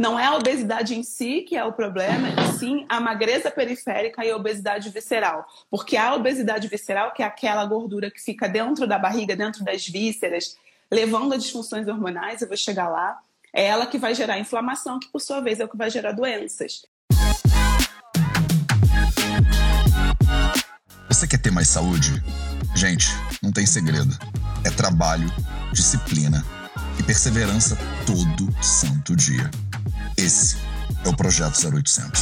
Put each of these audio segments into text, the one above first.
não é a obesidade em si que é o problema, e sim a magreza periférica e a obesidade visceral. Porque a obesidade visceral, que é aquela gordura que fica dentro da barriga, dentro das vísceras, levando a disfunções hormonais, eu vou chegar lá, é ela que vai gerar inflamação, que por sua vez é o que vai gerar doenças. Você quer ter mais saúde? Gente, não tem segredo. É trabalho, disciplina e perseverança todo santo dia. Esse é o Projeto 0800.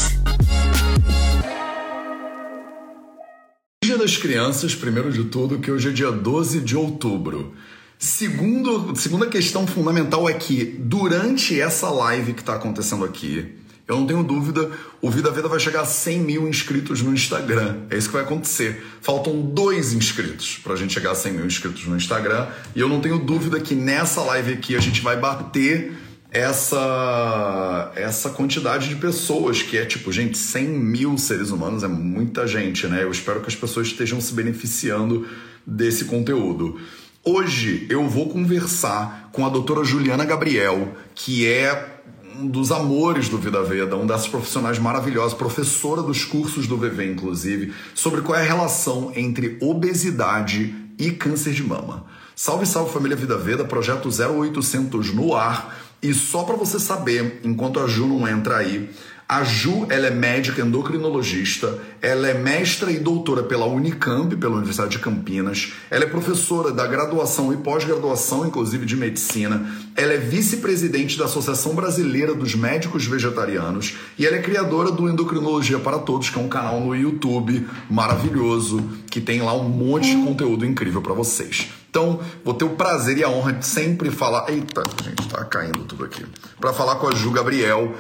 Dia das Crianças, primeiro de tudo, que hoje é dia 12 de outubro. Segundo, segunda questão fundamental é que durante essa live que está acontecendo aqui, eu não tenho dúvida, o Vida Veda vai chegar a 100 mil inscritos no Instagram. É isso que vai acontecer. Faltam dois inscritos para a gente chegar a 100 mil inscritos no Instagram. E eu não tenho dúvida que nessa live aqui a gente vai bater essa, essa quantidade de pessoas, que é tipo, gente, 100 mil seres humanos é muita gente, né? Eu espero que as pessoas estejam se beneficiando desse conteúdo. Hoje eu vou conversar com a doutora Juliana Gabriel, que é um dos amores do Vida Veda, um dessas profissionais maravilhosas, professora dos cursos do VV, inclusive, sobre qual é a relação entre obesidade e câncer de mama. Salve, salve família Vida Veda, projeto 0800 no ar. E só para você saber, enquanto a Ju não entra aí, a Ju, ela é médica endocrinologista, ela é mestra e doutora pela Unicamp, pela Universidade de Campinas, ela é professora da graduação e pós-graduação, inclusive de medicina, ela é vice-presidente da Associação Brasileira dos Médicos Vegetarianos e ela é criadora do Endocrinologia para Todos, que é um canal no YouTube maravilhoso, que tem lá um monte de conteúdo incrível para vocês. Então, vou ter o prazer e a honra de sempre falar. Eita, gente, tá caindo tudo aqui. Para falar com a Ju Gabriel,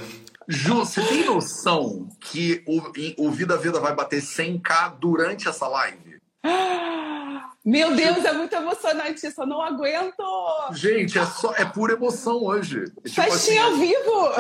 Ju, você tem noção que o, o Vida Vida vai bater 100k durante essa live? Meu Deus, é muito emocionante isso, eu não aguento! Gente, é, só, é pura emoção hoje. Tipo Festinha assim, ao vivo!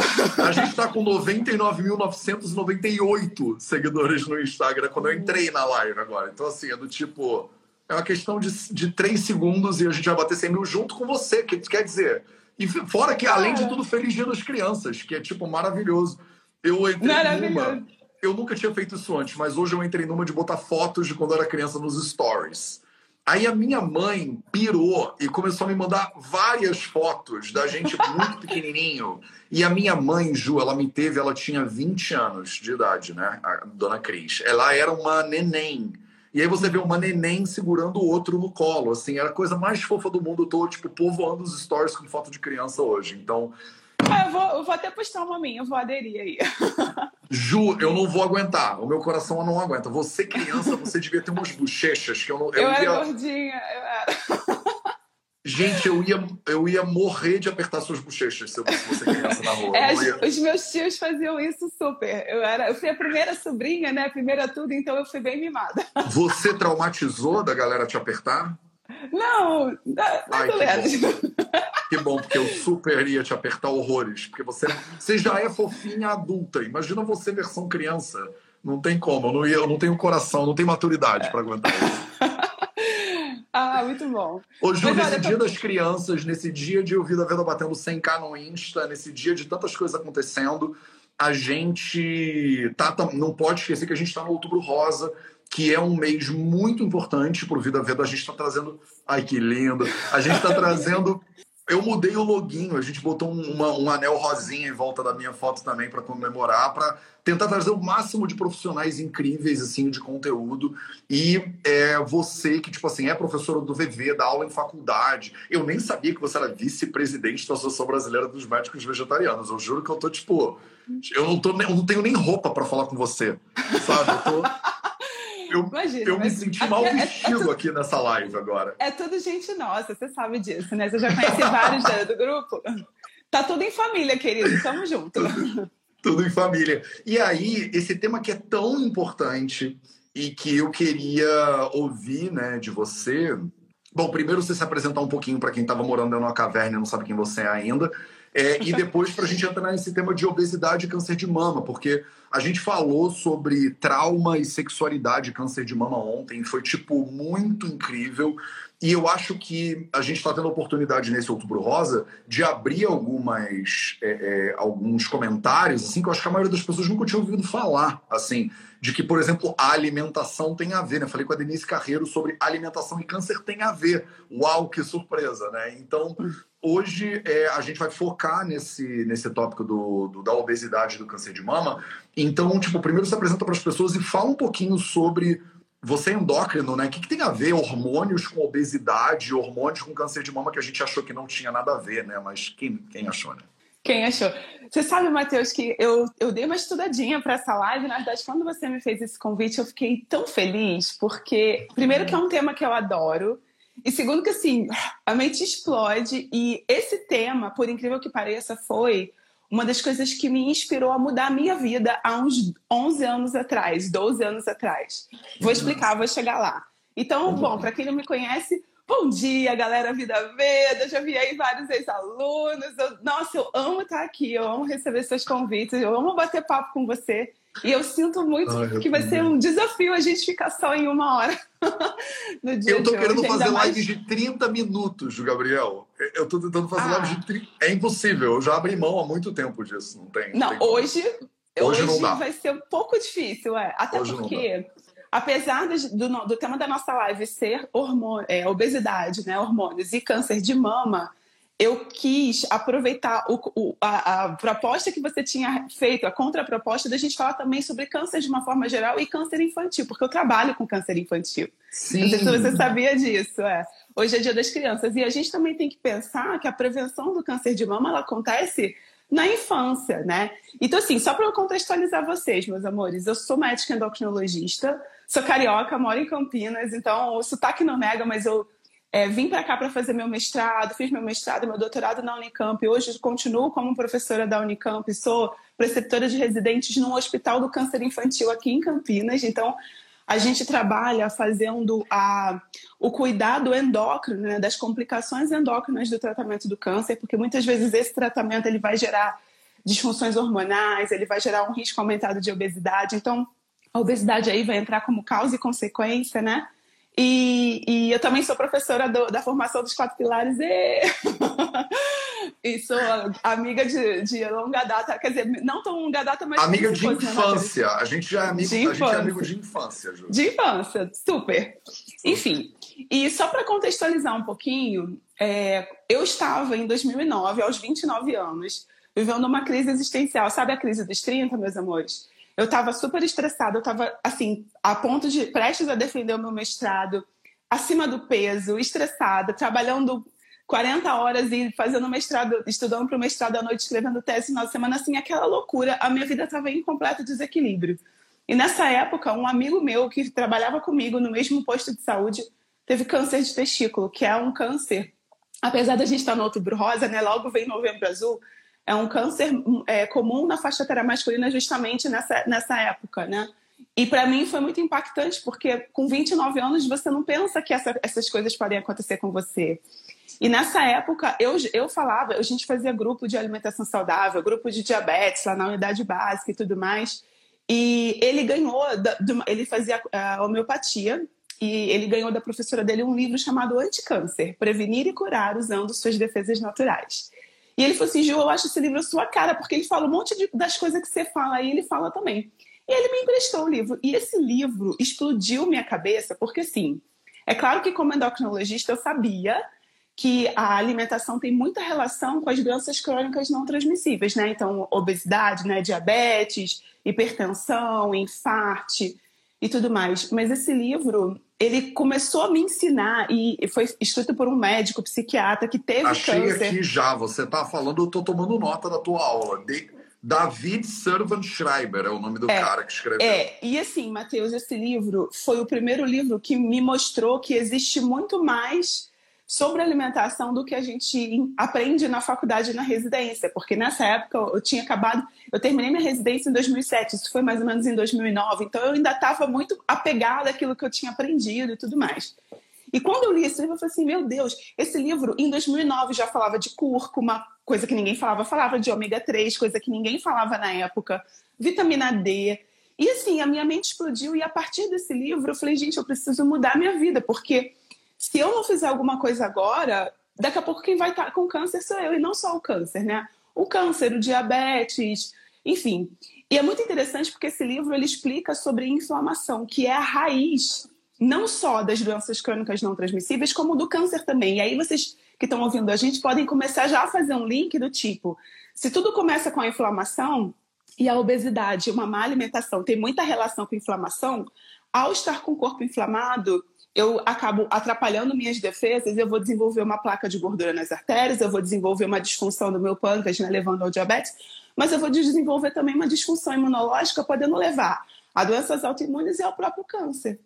A gente tá com 99.998 seguidores no Instagram quando eu entrei na live agora. Então, assim, é do tipo. É uma questão de, de 3 segundos e a gente vai bater 100 mil junto com você. Que quer dizer, e fora que, além de tudo, Feliz Dia das Crianças, que é, tipo, maravilhoso. Eu entrei numa... Eu nunca tinha feito isso antes, mas hoje eu entrei numa de botar fotos de quando eu era criança nos stories. Aí a minha mãe pirou e começou a me mandar várias fotos da gente muito pequenininho. E a minha mãe, Ju, ela me teve, ela tinha 20 anos de idade, né? A dona Cris. Ela era uma neném. E aí você vê uma neném segurando o outro no colo, assim, era a coisa mais fofa do mundo. Eu tô, tipo, povoando os stories com foto de criança hoje. Então. Ah, eu, vou, eu vou até postar uma minha, eu vou aderir aí. Ju, eu não vou aguentar. O meu coração não aguenta. Você, criança, você devia ter umas bochechas que eu não. Eu, eu ia... era gordinha, eu era. Gente, eu ia, eu ia morrer de apertar suas bochechas se eu fosse criança na rua. É, ia... Os meus tios faziam isso super. Eu, era, eu fui a primeira sobrinha, né? A primeira tudo, então eu fui bem mimada. Você traumatizou da galera te apertar? Não, mais ou menos. Que bom, porque eu super ia te apertar horrores. Porque você, você já é fofinha adulta. Imagina você versão criança. Não tem como. Eu não, ia, eu não tenho coração, não tenho maturidade para aguentar isso. Ah, muito bom. Ô, Ju, Mas, nesse olha, dia tô... das crianças, nesse dia de ouvir a Venda batendo 100k no Insta, nesse dia de tantas coisas acontecendo, a gente tá, não pode esquecer que a gente está no Outubro Rosa, que é um mês muito importante para o Vida Veda. A gente está trazendo. Ai, que lindo! A gente está trazendo eu mudei o login, a gente botou uma, um anel rosinha em volta da minha foto também para comemorar, para tentar trazer o máximo de profissionais incríveis assim de conteúdo. E é, você que tipo assim é professora do VV, dá aula em faculdade. Eu nem sabia que você era vice-presidente da Associação Brasileira dos Médicos Vegetarianos. Eu juro que eu tô tipo, eu não tô, eu não tenho nem roupa para falar com você, sabe? Eu tô eu, Imagina, eu me senti mal é, vestido é, é tudo, aqui nessa live agora. É tudo gente nossa, você sabe disso, né? Você já conhece vários do grupo. Tá tudo em família, querido. Tamo junto. tudo em família. E aí, esse tema que é tão importante e que eu queria ouvir né, de você. Bom, primeiro você se apresentar um pouquinho para quem estava morando numa caverna e não sabe quem você é ainda. É, e depois para a gente entrar nesse tema de obesidade e câncer de mama, porque a gente falou sobre trauma e sexualidade e câncer de mama ontem, foi tipo muito incrível. E eu acho que a gente está tendo a oportunidade nesse Outubro Rosa de abrir algumas, é, é, alguns comentários, assim, que eu acho que a maioria das pessoas nunca tinha ouvido falar, assim, de que, por exemplo, a alimentação tem a ver, né? falei com a Denise Carreiro sobre alimentação e câncer tem a ver. Uau, que surpresa, né? Então, hoje é, a gente vai focar nesse, nesse tópico do, do, da obesidade do câncer de mama. Então, tipo, primeiro se apresenta para as pessoas e fala um pouquinho sobre você é endócrino, né? O que, que, tem a ver hormônios com obesidade, hormônios com câncer de mama que a gente achou que não tinha nada a ver, né? Mas quem, quem achou, né? Quem achou? Você sabe, Matheus, que eu, eu dei uma estudadinha para essa live. Na verdade, quando você me fez esse convite, eu fiquei tão feliz, porque, primeiro, que é um tema que eu adoro, e segundo, que assim, a mente explode. E esse tema, por incrível que pareça, foi uma das coisas que me inspirou a mudar a minha vida há uns 11 anos atrás, 12 anos atrás. Vou explicar, vou chegar lá. Então, bom, para quem não me conhece, bom dia, galera Vida Veda. Eu já vi aí vários ex-alunos. Nossa, eu amo estar aqui, eu amo receber seus convites, eu amo bater papo com você. E eu sinto muito Ai, que vai ser um desafio a gente ficar só em uma hora no dia Eu tô querendo hoje, fazer mais... live de 30 minutos, Gabriel. Eu tô tentando fazer ah. live de 30... É impossível, eu já abri mão há muito tempo disso, não tem. Não, tem hoje, hoje, hoje vai ser um pouco difícil, é. Até hoje porque, apesar do, do, tema da nossa live ser hormônio, é, obesidade, né, hormônios e câncer de mama, eu quis aproveitar o, o, a, a, proposta que você tinha feito, a contraproposta, da gente falar também sobre câncer de uma forma geral e câncer infantil, porque eu trabalho com câncer infantil. Sim. Não sei se você sabia disso. É. Hoje é dia das crianças. E a gente também tem que pensar que a prevenção do câncer de mama ela acontece na infância, né? Então, assim, só para contextualizar vocês, meus amores, eu sou médica endocrinologista, sou carioca, moro em Campinas, então o sotaque não nega, mas eu é, vim para cá para fazer meu mestrado, fiz meu mestrado, meu doutorado na Unicamp. Hoje continuo como professora da Unicamp, sou preceptora de residentes no Hospital do Câncer Infantil aqui em Campinas. Então, a gente trabalha fazendo a, o cuidado endócrino, né, das complicações endócrinas do tratamento do câncer, porque muitas vezes esse tratamento ele vai gerar disfunções hormonais, ele vai gerar um risco aumentado de obesidade. Então, a obesidade aí vai entrar como causa e consequência, né? E, e eu também sou professora do, da formação dos quatro pilares e, e sou amiga de, de, longa data, quer dizer, não tão longa data, mas. Amiga de infância. A gente já é amigo, de, a gente é amigo de infância, Ju. De infância, super. Enfim, e só para contextualizar um pouquinho, é, eu estava em 2009, aos 29 anos, vivendo uma crise existencial. Sabe a crise dos 30, meus amores? Eu estava super estressada, eu estava, assim, a ponto de prestes a defender o meu mestrado, acima do peso, estressada, trabalhando 40 horas e fazendo mestrado, estudando para o mestrado à noite, escrevendo tese de semana, assim, aquela loucura. A minha vida estava em completo desequilíbrio. E nessa época, um amigo meu que trabalhava comigo no mesmo posto de saúde teve câncer de testículo, que é um câncer. Apesar da gente estar no outubro rosa, né? Logo vem novembro azul, é um câncer é, comum na faixa etária masculina justamente nessa, nessa época, né? E para mim foi muito impactante, porque com 29 anos você não pensa que essa, essas coisas podem acontecer com você. E nessa época eu, eu falava, a gente fazia grupo de alimentação saudável, grupo de diabetes lá na unidade básica e tudo mais. E ele ganhou, ele fazia a homeopatia, e ele ganhou da professora dele um livro chamado Anticâncer Prevenir e Curar usando suas defesas naturais. E ele falou assim: Ju, eu acho esse livro a sua cara, porque ele fala um monte de, das coisas que você fala aí, ele fala também. E ele me emprestou o livro. E esse livro explodiu minha cabeça, porque assim, é claro que como endocrinologista eu sabia que a alimentação tem muita relação com as doenças crônicas não transmissíveis, né? Então, obesidade, né? diabetes, hipertensão, infarte e tudo mais. Mas esse livro, ele começou a me ensinar e foi escrito por um médico psiquiatra que teve Achei câncer. aqui já, você está falando, eu estou tomando nota da tua aula. De... David Servan Schreiber é o nome do é, cara que escreveu. É, e assim, Matheus, esse livro foi o primeiro livro que me mostrou que existe muito mais sobre alimentação do que a gente aprende na faculdade e na residência, porque nessa época eu tinha acabado, eu terminei minha residência em 2007, isso foi mais ou menos em 2009, então eu ainda estava muito apegada àquilo que eu tinha aprendido e tudo mais. E quando eu li esse livro, eu falei assim: meu Deus, esse livro em 2009 já falava de cúrcuma, coisa que ninguém falava, falava de ômega 3, coisa que ninguém falava na época, vitamina D. E assim, a minha mente explodiu, e a partir desse livro eu falei: gente, eu preciso mudar minha vida, porque se eu não fizer alguma coisa agora, daqui a pouco quem vai estar tá com câncer sou eu, e não só o câncer, né? O câncer, o diabetes, enfim. E é muito interessante porque esse livro ele explica sobre inflamação, que é a raiz não só das doenças crônicas não transmissíveis, como do câncer também. E aí vocês que estão ouvindo a gente podem começar já a fazer um link do tipo, se tudo começa com a inflamação e a obesidade, uma má alimentação tem muita relação com inflamação, ao estar com o corpo inflamado, eu acabo atrapalhando minhas defesas, eu vou desenvolver uma placa de gordura nas artérias, eu vou desenvolver uma disfunção do meu pâncreas, né, levando ao diabetes, mas eu vou desenvolver também uma disfunção imunológica, podendo levar a doenças autoimunes e ao próprio câncer.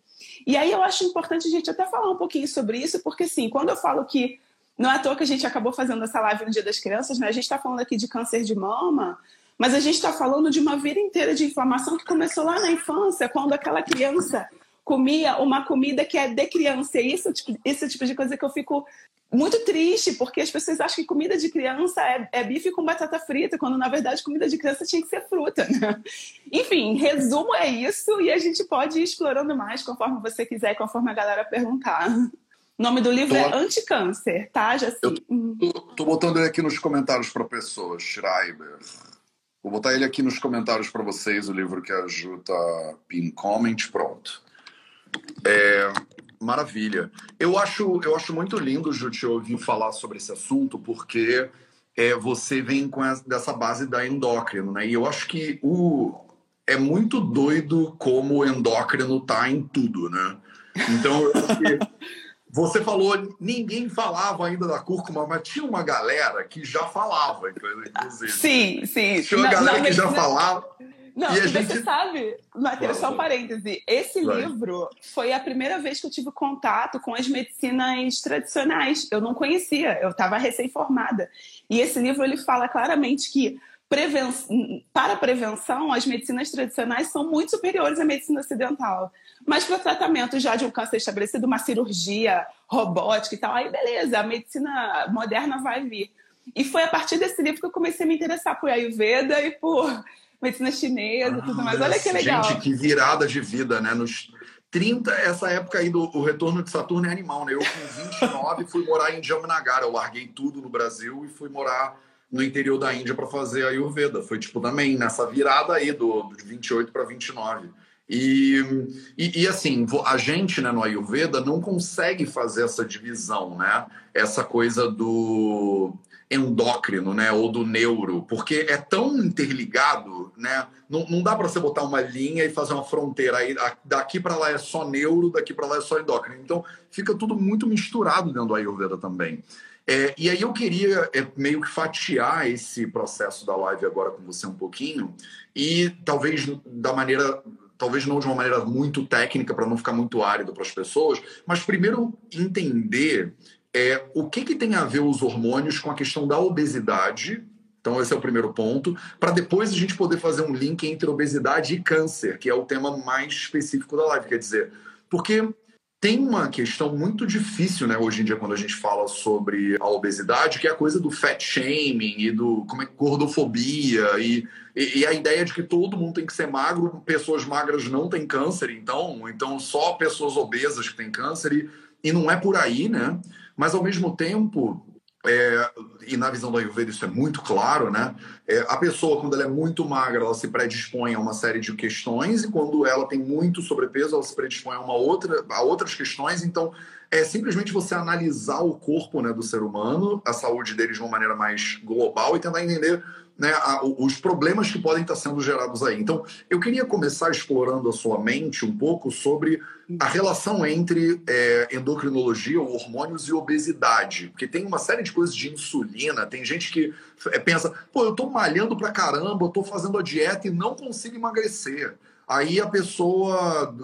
E aí eu acho importante a gente até falar um pouquinho sobre isso, porque assim, quando eu falo que não é à toa que a gente acabou fazendo essa live no Dia das Crianças, né? A gente está falando aqui de câncer de mama, mas a gente está falando de uma vida inteira de inflamação que começou lá na infância, quando aquela criança comia uma comida que é de criança. E isso, tipo, esse tipo de coisa que eu fico muito triste, porque as pessoas acham que comida de criança é, é, bife com batata frita, quando na verdade comida de criança tinha que ser fruta. Né? Enfim, resumo é isso, e a gente pode ir explorando mais conforme você quiser, conforme a galera perguntar. O nome do livro tô... é Anticâncer, tá, Jaci? Eu tô, tô botando ele aqui nos comentários para pessoas, Schreiber. Vou botar ele aqui nos comentários para vocês, o livro que ajuda Pin Comment, pronto. É, maravilha. Eu acho, eu acho muito lindo, Ju, te ouvir falar sobre esse assunto, porque é, você vem com essa, dessa base da endócrino, né? E eu acho que o, é muito doido como o endócrino tá em tudo, né? Então, você falou, ninguém falava ainda da cúrcuma, mas tinha uma galera que já falava, inclusive. Sim, sim. Tinha uma não, galera não, que já falava. Não, e gente... você sabe, Matheus, só um parêntese. Esse Vai. livro foi a primeira vez que eu tive contato com as medicinas tradicionais. Eu não conhecia, eu estava recém-formada. E esse livro ele fala claramente que preven... para prevenção, as medicinas tradicionais são muito superiores à medicina ocidental. Mas para tratamento já de um câncer estabelecido, uma cirurgia robótica e tal, aí beleza, a medicina moderna vai vir. E foi a partir desse livro que eu comecei a me interessar por Ayurveda e por medicina chinesa e ah, tudo mais. Olha que legal. Gente, que virada de vida, né? Nos 30, essa época aí do o retorno de Saturno é animal, né? Eu com 29 fui morar em Jamnagar, eu larguei tudo no Brasil e fui morar no interior da Índia para fazer a Ayurveda. Foi tipo também nessa virada aí do, do 28 para 29. E, e, e, assim, a gente né, no Ayurveda não consegue fazer essa divisão, né? Essa coisa do endócrino, né, ou do neuro, porque é tão interligado, né? Não, não dá para você botar uma linha e fazer uma fronteira aí daqui para lá é só neuro, daqui para lá é só endócrino. Então fica tudo muito misturado dentro do Ayurveda também. É, e aí eu queria é, meio que fatiar esse processo da live agora com você um pouquinho e talvez da maneira talvez não de uma maneira muito técnica para não ficar muito árido para as pessoas, mas primeiro entender é o que, que tem a ver os hormônios com a questão da obesidade. Então, esse é o primeiro ponto, para depois a gente poder fazer um link entre obesidade e câncer, que é o tema mais específico da live. Quer dizer, porque tem uma questão muito difícil, né, hoje em dia, quando a gente fala sobre a obesidade, que é a coisa do fat shaming e do como é, gordofobia e, e, e, a ideia de que todo mundo tem que ser magro, pessoas magras não têm câncer, então, então só pessoas obesas que têm câncer, e, e não é por aí, né? Mas, ao mesmo tempo, é, e na visão do Ayurveda isso é muito claro, né? É, a pessoa, quando ela é muito magra, ela se predispõe a uma série de questões, e quando ela tem muito sobrepeso, ela se predispõe a, uma outra, a outras questões. Então, é simplesmente você analisar o corpo né, do ser humano, a saúde dele de uma maneira mais global e tentar entender né, a, os problemas que podem estar sendo gerados aí. Então, eu queria começar explorando a sua mente um pouco sobre a relação entre é, endocrinologia, hormônios e obesidade. Porque tem uma série de coisas de insulina, tem gente que é, pensa, pô, eu tô malhando pra caramba, eu tô fazendo a dieta e não consigo emagrecer. Aí a pessoa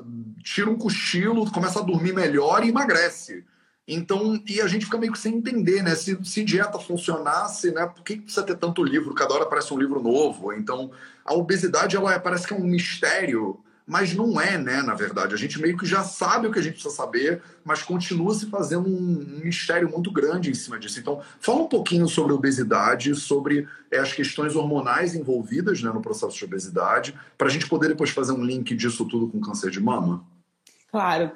tira um cochilo, começa a dormir melhor e emagrece. Então, e a gente fica meio que sem entender, né? Se, se dieta funcionasse, né? Por que precisa ter tanto livro? Cada hora aparece um livro novo. Então, a obesidade, ela é, parece que é um mistério, mas não é, né? Na verdade, a gente meio que já sabe o que a gente precisa saber, mas continua se fazendo um, mistério muito grande em cima disso. Então, fala um pouquinho sobre obesidade, sobre é, as questões hormonais envolvidas né, no processo de obesidade, para a gente poder depois fazer um link disso tudo com câncer de mama. Claro.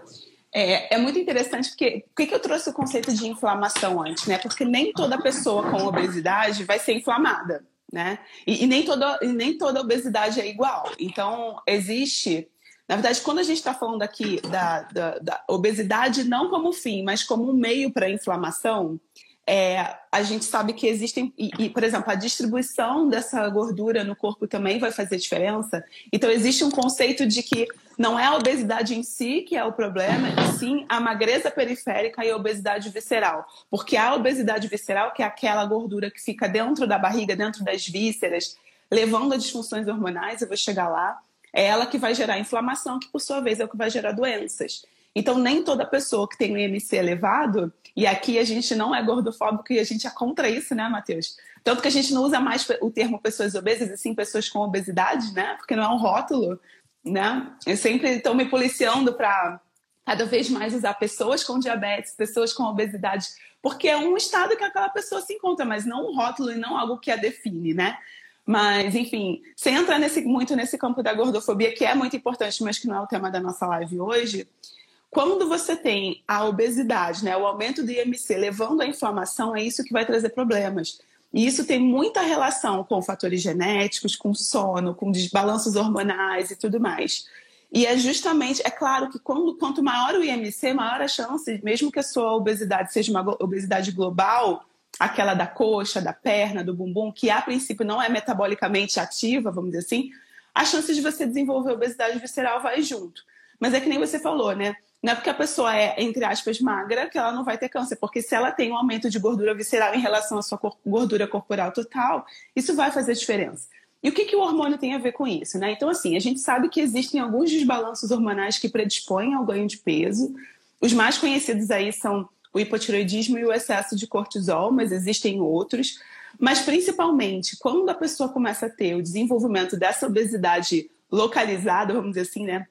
É, é muito interessante porque por que eu trouxe o conceito de inflamação antes, né? Porque nem toda pessoa com obesidade vai ser inflamada, né? E, e nem, toda, e nem toda obesidade é igual. Então, existe. Na verdade, quando a gente está falando aqui da, da, da obesidade não como fim, mas como um meio para a inflamação, é, a gente sabe que existem, e, e, por exemplo, a distribuição dessa gordura no corpo também vai fazer diferença. Então, existe um conceito de que não é a obesidade em si que é o problema, e sim a magreza periférica e a obesidade visceral. Porque a obesidade visceral, que é aquela gordura que fica dentro da barriga, dentro das vísceras, levando a disfunções hormonais, eu vou chegar lá, é ela que vai gerar inflamação, que por sua vez é o que vai gerar doenças. Então, nem toda pessoa que tem um IMC elevado, e aqui a gente não é gordofóbico e a gente é contra isso, né, Matheus? Tanto que a gente não usa mais o termo pessoas obesas, e sim pessoas com obesidade, né? Porque não é um rótulo, né? Eu sempre estou me policiando para cada vez mais usar pessoas com diabetes, pessoas com obesidade, porque é um estado que aquela pessoa se encontra, mas não um rótulo e não algo que a define, né? Mas, enfim, sem entrar nesse, muito nesse campo da gordofobia, que é muito importante, mas que não é o tema da nossa live hoje, quando você tem a obesidade, né, o aumento do IMC levando à inflamação, é isso que vai trazer problemas. E isso tem muita relação com fatores genéticos, com sono, com desbalanços hormonais e tudo mais. E é justamente, é claro que quando, quanto maior o IMC, maior a chance, mesmo que a sua obesidade seja uma obesidade global, aquela da coxa, da perna, do bumbum, que a princípio não é metabolicamente ativa, vamos dizer assim, a chance de você desenvolver obesidade visceral vai junto. Mas é que nem você falou, né? Não é porque a pessoa é, entre aspas, magra que ela não vai ter câncer, porque se ela tem um aumento de gordura visceral em relação à sua gordura corporal total, isso vai fazer diferença. E o que, que o hormônio tem a ver com isso? Né? Então, assim, a gente sabe que existem alguns desbalanços hormonais que predispõem ao ganho de peso. Os mais conhecidos aí são o hipotiroidismo e o excesso de cortisol, mas existem outros. Mas, principalmente, quando a pessoa começa a ter o desenvolvimento dessa obesidade localizada, vamos dizer assim, né?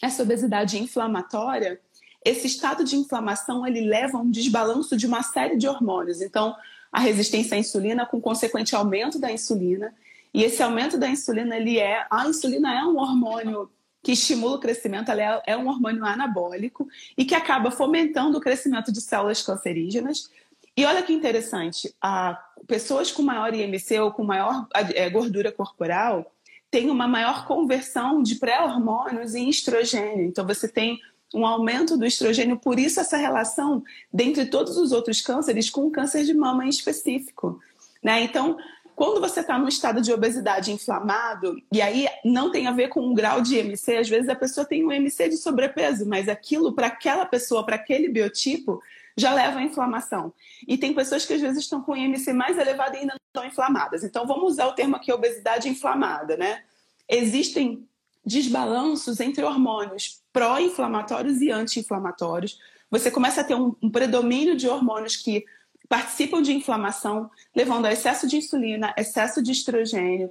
Essa obesidade inflamatória, esse estado de inflamação ele leva a um desbalanço de uma série de hormônios. Então, a resistência à insulina com consequente aumento da insulina. E esse aumento da insulina, ele é. A insulina é um hormônio que estimula o crescimento, ela é, é um hormônio anabólico e que acaba fomentando o crescimento de células cancerígenas. E olha que interessante, a, pessoas com maior IMC ou com maior é, gordura corporal, tem uma maior conversão de pré-hormônios em estrogênio. Então, você tem um aumento do estrogênio, por isso essa relação dentre todos os outros cânceres com o câncer de mama em específico. Né? Então, quando você está num estado de obesidade inflamado, e aí não tem a ver com um grau de IMC, às vezes a pessoa tem um IMC de sobrepeso, mas aquilo para aquela pessoa, para aquele biotipo, já leva à inflamação. E tem pessoas que às vezes estão com IMC mais elevado e ainda não estão inflamadas. Então vamos usar o termo aqui obesidade inflamada, né? Existem desbalanços entre hormônios pró-inflamatórios e anti-inflamatórios. Você começa a ter um, um predomínio de hormônios que participam de inflamação, levando a excesso de insulina, excesso de estrogênio.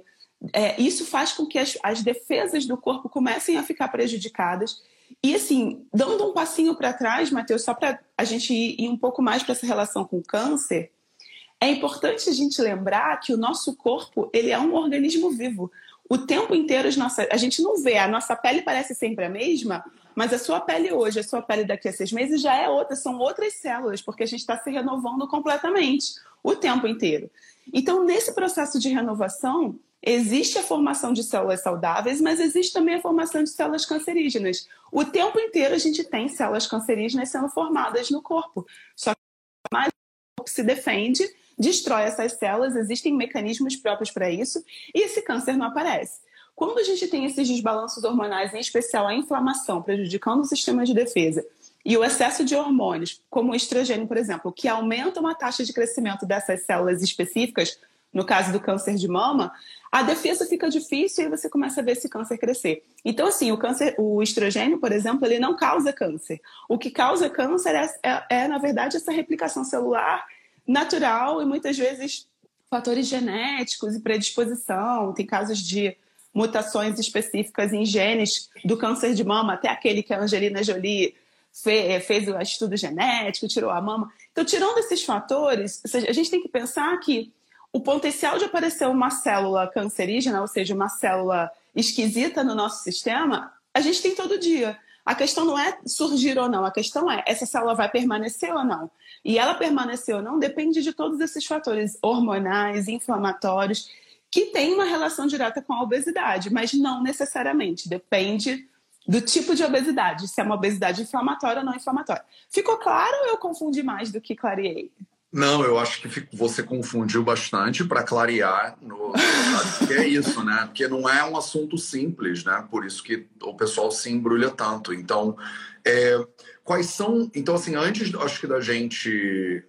É, isso faz com que as, as defesas do corpo comecem a ficar prejudicadas e assim, dando um passinho para trás, Matheus, só para a gente ir, um pouco mais para essa relação com o câncer, é importante a gente lembrar que o nosso corpo ele é um organismo vivo. O tempo inteiro as nossas, a gente não vê, a nossa pele parece sempre a mesma, mas a sua pele hoje, a sua pele daqui a seis meses já é outra, são outras células, porque a gente está se renovando completamente o tempo inteiro. Então, nesse processo de renovação, Existe a formação de células saudáveis, mas existe também a formação de células cancerígenas. O tempo inteiro a gente tem células cancerígenas sendo formadas no corpo. Só que mais o corpo se defende, destrói essas células, existem mecanismos próprios para isso, e esse câncer não aparece. Quando a gente tem esses desbalanços hormonais, em especial a inflamação, prejudicando o sistema de defesa, e o excesso de hormônios, como o estrogênio, por exemplo, que aumentam a taxa de crescimento dessas células específicas, no caso do câncer de mama, a defesa fica difícil e você começa a ver esse câncer crescer. Então, assim, o câncer, o estrogênio, por exemplo, ele não causa câncer. O que causa câncer é, é, é na verdade, essa replicação celular natural e muitas vezes fatores genéticos e predisposição. Tem casos de mutações específicas em genes do câncer de mama, até aquele que a Angelina Jolie fez o estudo genético, tirou a mama. Então, tirando esses fatores, a gente tem que pensar que o potencial de aparecer uma célula cancerígena, ou seja, uma célula esquisita no nosso sistema, a gente tem todo dia. A questão não é surgir ou não, a questão é essa célula vai permanecer ou não. E ela permanecer ou não depende de todos esses fatores hormonais, inflamatórios, que têm uma relação direta com a obesidade, mas não necessariamente. Depende do tipo de obesidade, se é uma obesidade inflamatória ou não inflamatória. Ficou claro ou eu confundi mais do que clareei? Não, eu acho que você confundiu bastante para clarear no, que é isso, né? Porque não é um assunto simples, né? Por isso que o pessoal se embrulha tanto. Então, é, quais são? Então, assim, antes, acho que da gente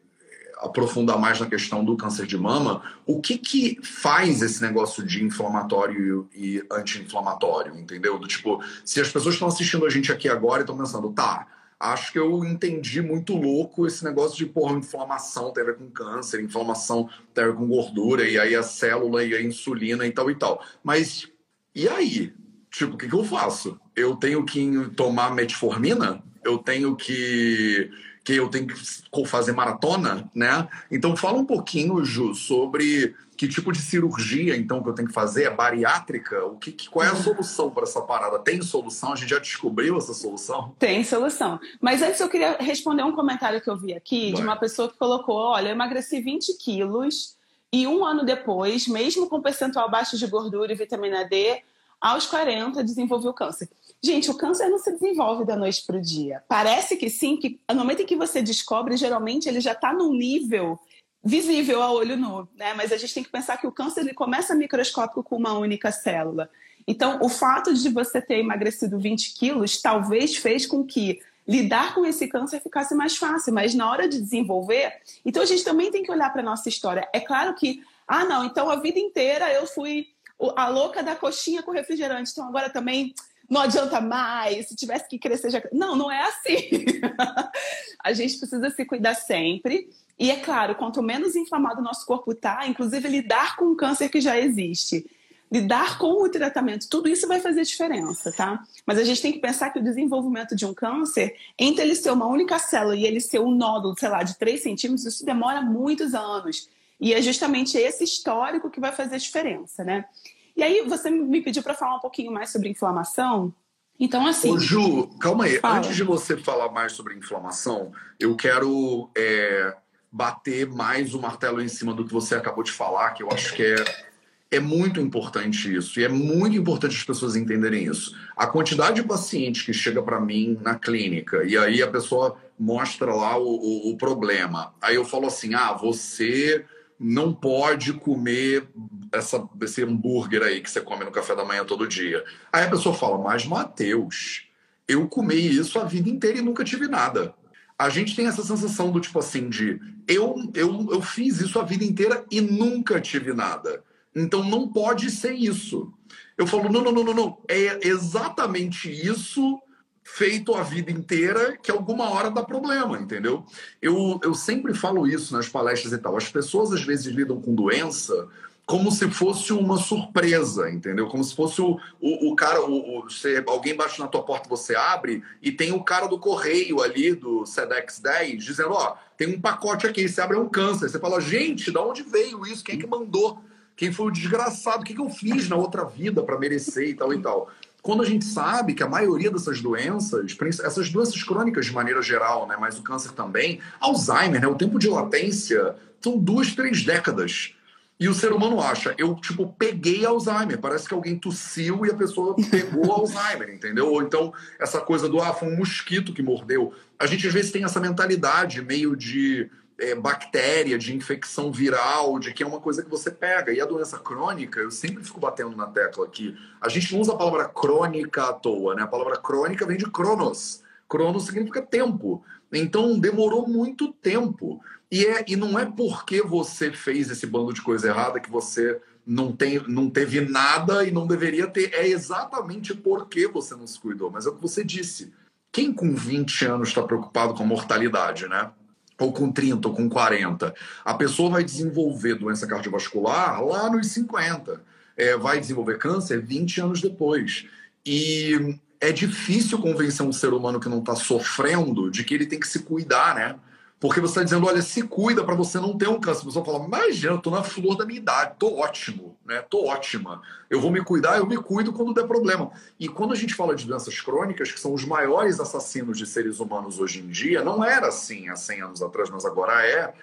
aprofundar mais na questão do câncer de mama, o que que faz esse negócio de inflamatório e anti-inflamatório, entendeu? Do tipo, se as pessoas estão assistindo a gente aqui agora e estão pensando, tá, acho que eu entendi muito louco esse negócio de, porra, inflamação tem a ver com câncer, inflamação tem a ver com gordura, e aí a célula e a insulina e tal e tal. Mas e aí? Tipo, o que, que eu faço? Eu tenho que tomar metformina? Eu tenho que que eu tenho que fazer maratona, né? Então fala um pouquinho, Ju, sobre que tipo de cirurgia então que eu tenho que fazer? É bariátrica? O que, qual é a uhum. solução para essa parada? Tem solução? A gente já descobriu essa solução? Tem solução. Mas antes eu queria responder um comentário que eu vi aqui Vai. de uma pessoa que colocou: olha, eu emagreci 20 quilos e um ano depois, mesmo com percentual baixo de gordura e vitamina D, aos 40 desenvolveu câncer. Gente, o câncer não se desenvolve da noite para o dia. Parece que sim, que no momento em que você descobre, geralmente ele já está num nível visível a olho nu, né? Mas a gente tem que pensar que o câncer ele começa microscópico com uma única célula. Então, o fato de você ter emagrecido 20 quilos talvez fez com que lidar com esse câncer ficasse mais fácil, mas na hora de desenvolver, então a gente também tem que olhar para nossa história. É claro que, ah, não, então a vida inteira eu fui a louca da coxinha com refrigerante, então agora também não adianta mais, se tivesse que crescer já. Não, não é assim. a gente precisa se cuidar sempre. E é claro, quanto menos inflamado o nosso corpo está, inclusive lidar com o câncer que já existe, lidar com o tratamento, tudo isso vai fazer diferença, tá? Mas a gente tem que pensar que o desenvolvimento de um câncer, entre ele ser uma única célula e ele ser um nódulo, sei lá, de 3 centímetros, isso demora muitos anos. E é justamente esse histórico que vai fazer diferença, né? E aí você me pediu para falar um pouquinho mais sobre inflamação. Então, assim. Ô, Ju, calma aí. Fala. Antes de você falar mais sobre inflamação, eu quero é, bater mais o martelo em cima do que você acabou de falar, que eu acho que é, é muito importante isso. E é muito importante as pessoas entenderem isso. A quantidade de pacientes que chega para mim na clínica e aí a pessoa mostra lá o, o, o problema. Aí eu falo assim: ah, você não pode comer essa, esse hambúrguer aí que você come no café da manhã todo dia. Aí a pessoa fala, mas Mateus, eu comi isso a vida inteira e nunca tive nada. A gente tem essa sensação do tipo assim de eu, eu, eu fiz isso a vida inteira e nunca tive nada. Então não pode ser isso. Eu falo, não, não, não, não, não. É exatamente isso feito a vida inteira que alguma hora dá problema, entendeu? Eu, eu sempre falo isso nas palestras e tal. As pessoas às vezes lidam com doença como se fosse uma surpresa, entendeu? Como se fosse o, o, o cara, o, o, você, alguém bate na tua porta, você abre e tem o cara do correio ali do SEDEX 10 dizendo, ó, tem um pacote aqui, você abre é um câncer. Você fala, gente, da onde veio isso? Quem é que mandou? Quem foi o desgraçado? O que, que eu fiz na outra vida para merecer e tal e tal? Quando a gente sabe que a maioria dessas doenças, essas doenças crônicas de maneira geral, né, mas o câncer também, Alzheimer, né, o tempo de latência são duas, três décadas. E o ser humano acha, eu, tipo, peguei Alzheimer. Parece que alguém tossiu e a pessoa pegou Alzheimer, entendeu? Ou então, essa coisa do, ah, foi um mosquito que mordeu. A gente, às vezes, tem essa mentalidade meio de é, bactéria, de infecção viral, de que é uma coisa que você pega. E a doença crônica, eu sempre fico batendo na tecla aqui. A gente não usa a palavra crônica à toa, né? A palavra crônica vem de cronos. Cronos significa tempo. Então demorou muito tempo. E, é, e não é porque você fez esse bando de coisa errada que você não, tem, não teve nada e não deveria ter. É exatamente porque você não se cuidou. Mas é o que você disse. Quem com 20 anos está preocupado com a mortalidade, né? Ou com 30 ou com 40, a pessoa vai desenvolver doença cardiovascular lá nos 50. É, vai desenvolver câncer 20 anos depois. E é difícil convencer um ser humano que não está sofrendo de que ele tem que se cuidar, né? Porque você está dizendo, olha, se cuida para você não ter um câncer. A pessoa fala, imagina, eu estou na flor da minha idade, estou ótimo, né? Estou ótima. Eu vou me cuidar, eu me cuido quando der problema. E quando a gente fala de doenças crônicas, que são os maiores assassinos de seres humanos hoje em dia, não era assim há 100 anos atrás, mas agora é.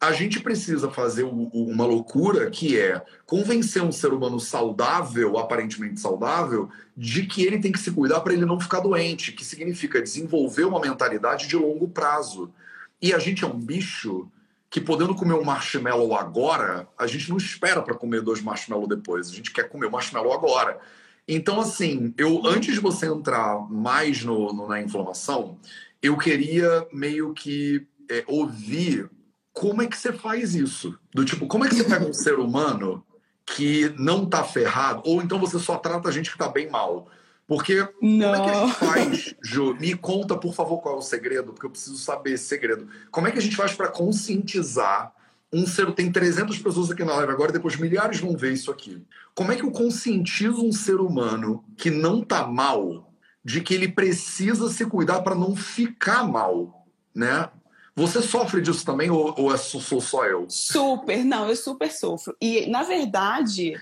A gente precisa fazer uma loucura que é convencer um ser humano saudável, aparentemente saudável, de que ele tem que se cuidar para ele não ficar doente, que significa desenvolver uma mentalidade de longo prazo. E a gente é um bicho que, podendo comer um marshmallow agora, a gente não espera para comer dois marshmallows depois. A gente quer comer o marshmallow agora. Então, assim, eu antes de você entrar mais no, no na inflamação, eu queria meio que é, ouvir como é que você faz isso. Do tipo, como é que você pega um ser humano que não tá ferrado, ou então você só trata a gente que tá bem mal. Porque não. como é que a gente faz, Ju? Me conta, por favor, qual é o segredo, porque eu preciso saber esse segredo. Como é que a gente faz para conscientizar um ser... Tem 300 pessoas aqui na live agora, depois milhares vão ver isso aqui. Como é que eu conscientizo um ser humano que não tá mal de que ele precisa se cuidar para não ficar mal, né? Você sofre disso também ou, ou é, sou só eu? Super, não, eu super sofro. E, na verdade,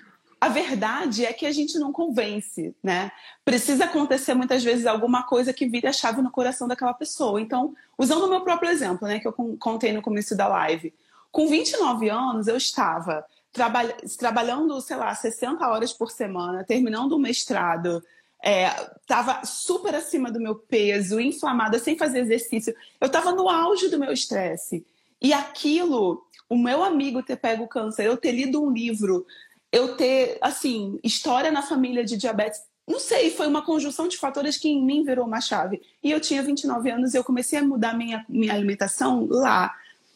a verdade é que a gente não convence, né? Precisa acontecer muitas vezes alguma coisa que vire a chave no coração daquela pessoa. Então, usando o meu próprio exemplo, né, que eu contei no começo da live, com 29 anos eu estava trabalha trabalhando, sei lá, 60 horas por semana, terminando o mestrado, estava é, super acima do meu peso, inflamada, sem fazer exercício. Eu estava no auge do meu estresse. E aquilo, o meu amigo ter pego câncer, eu ter lido um livro eu ter, assim, história na família de diabetes. Não sei, foi uma conjunção de fatores que em mim virou uma chave. E eu tinha 29 anos e eu comecei a mudar minha, minha alimentação lá.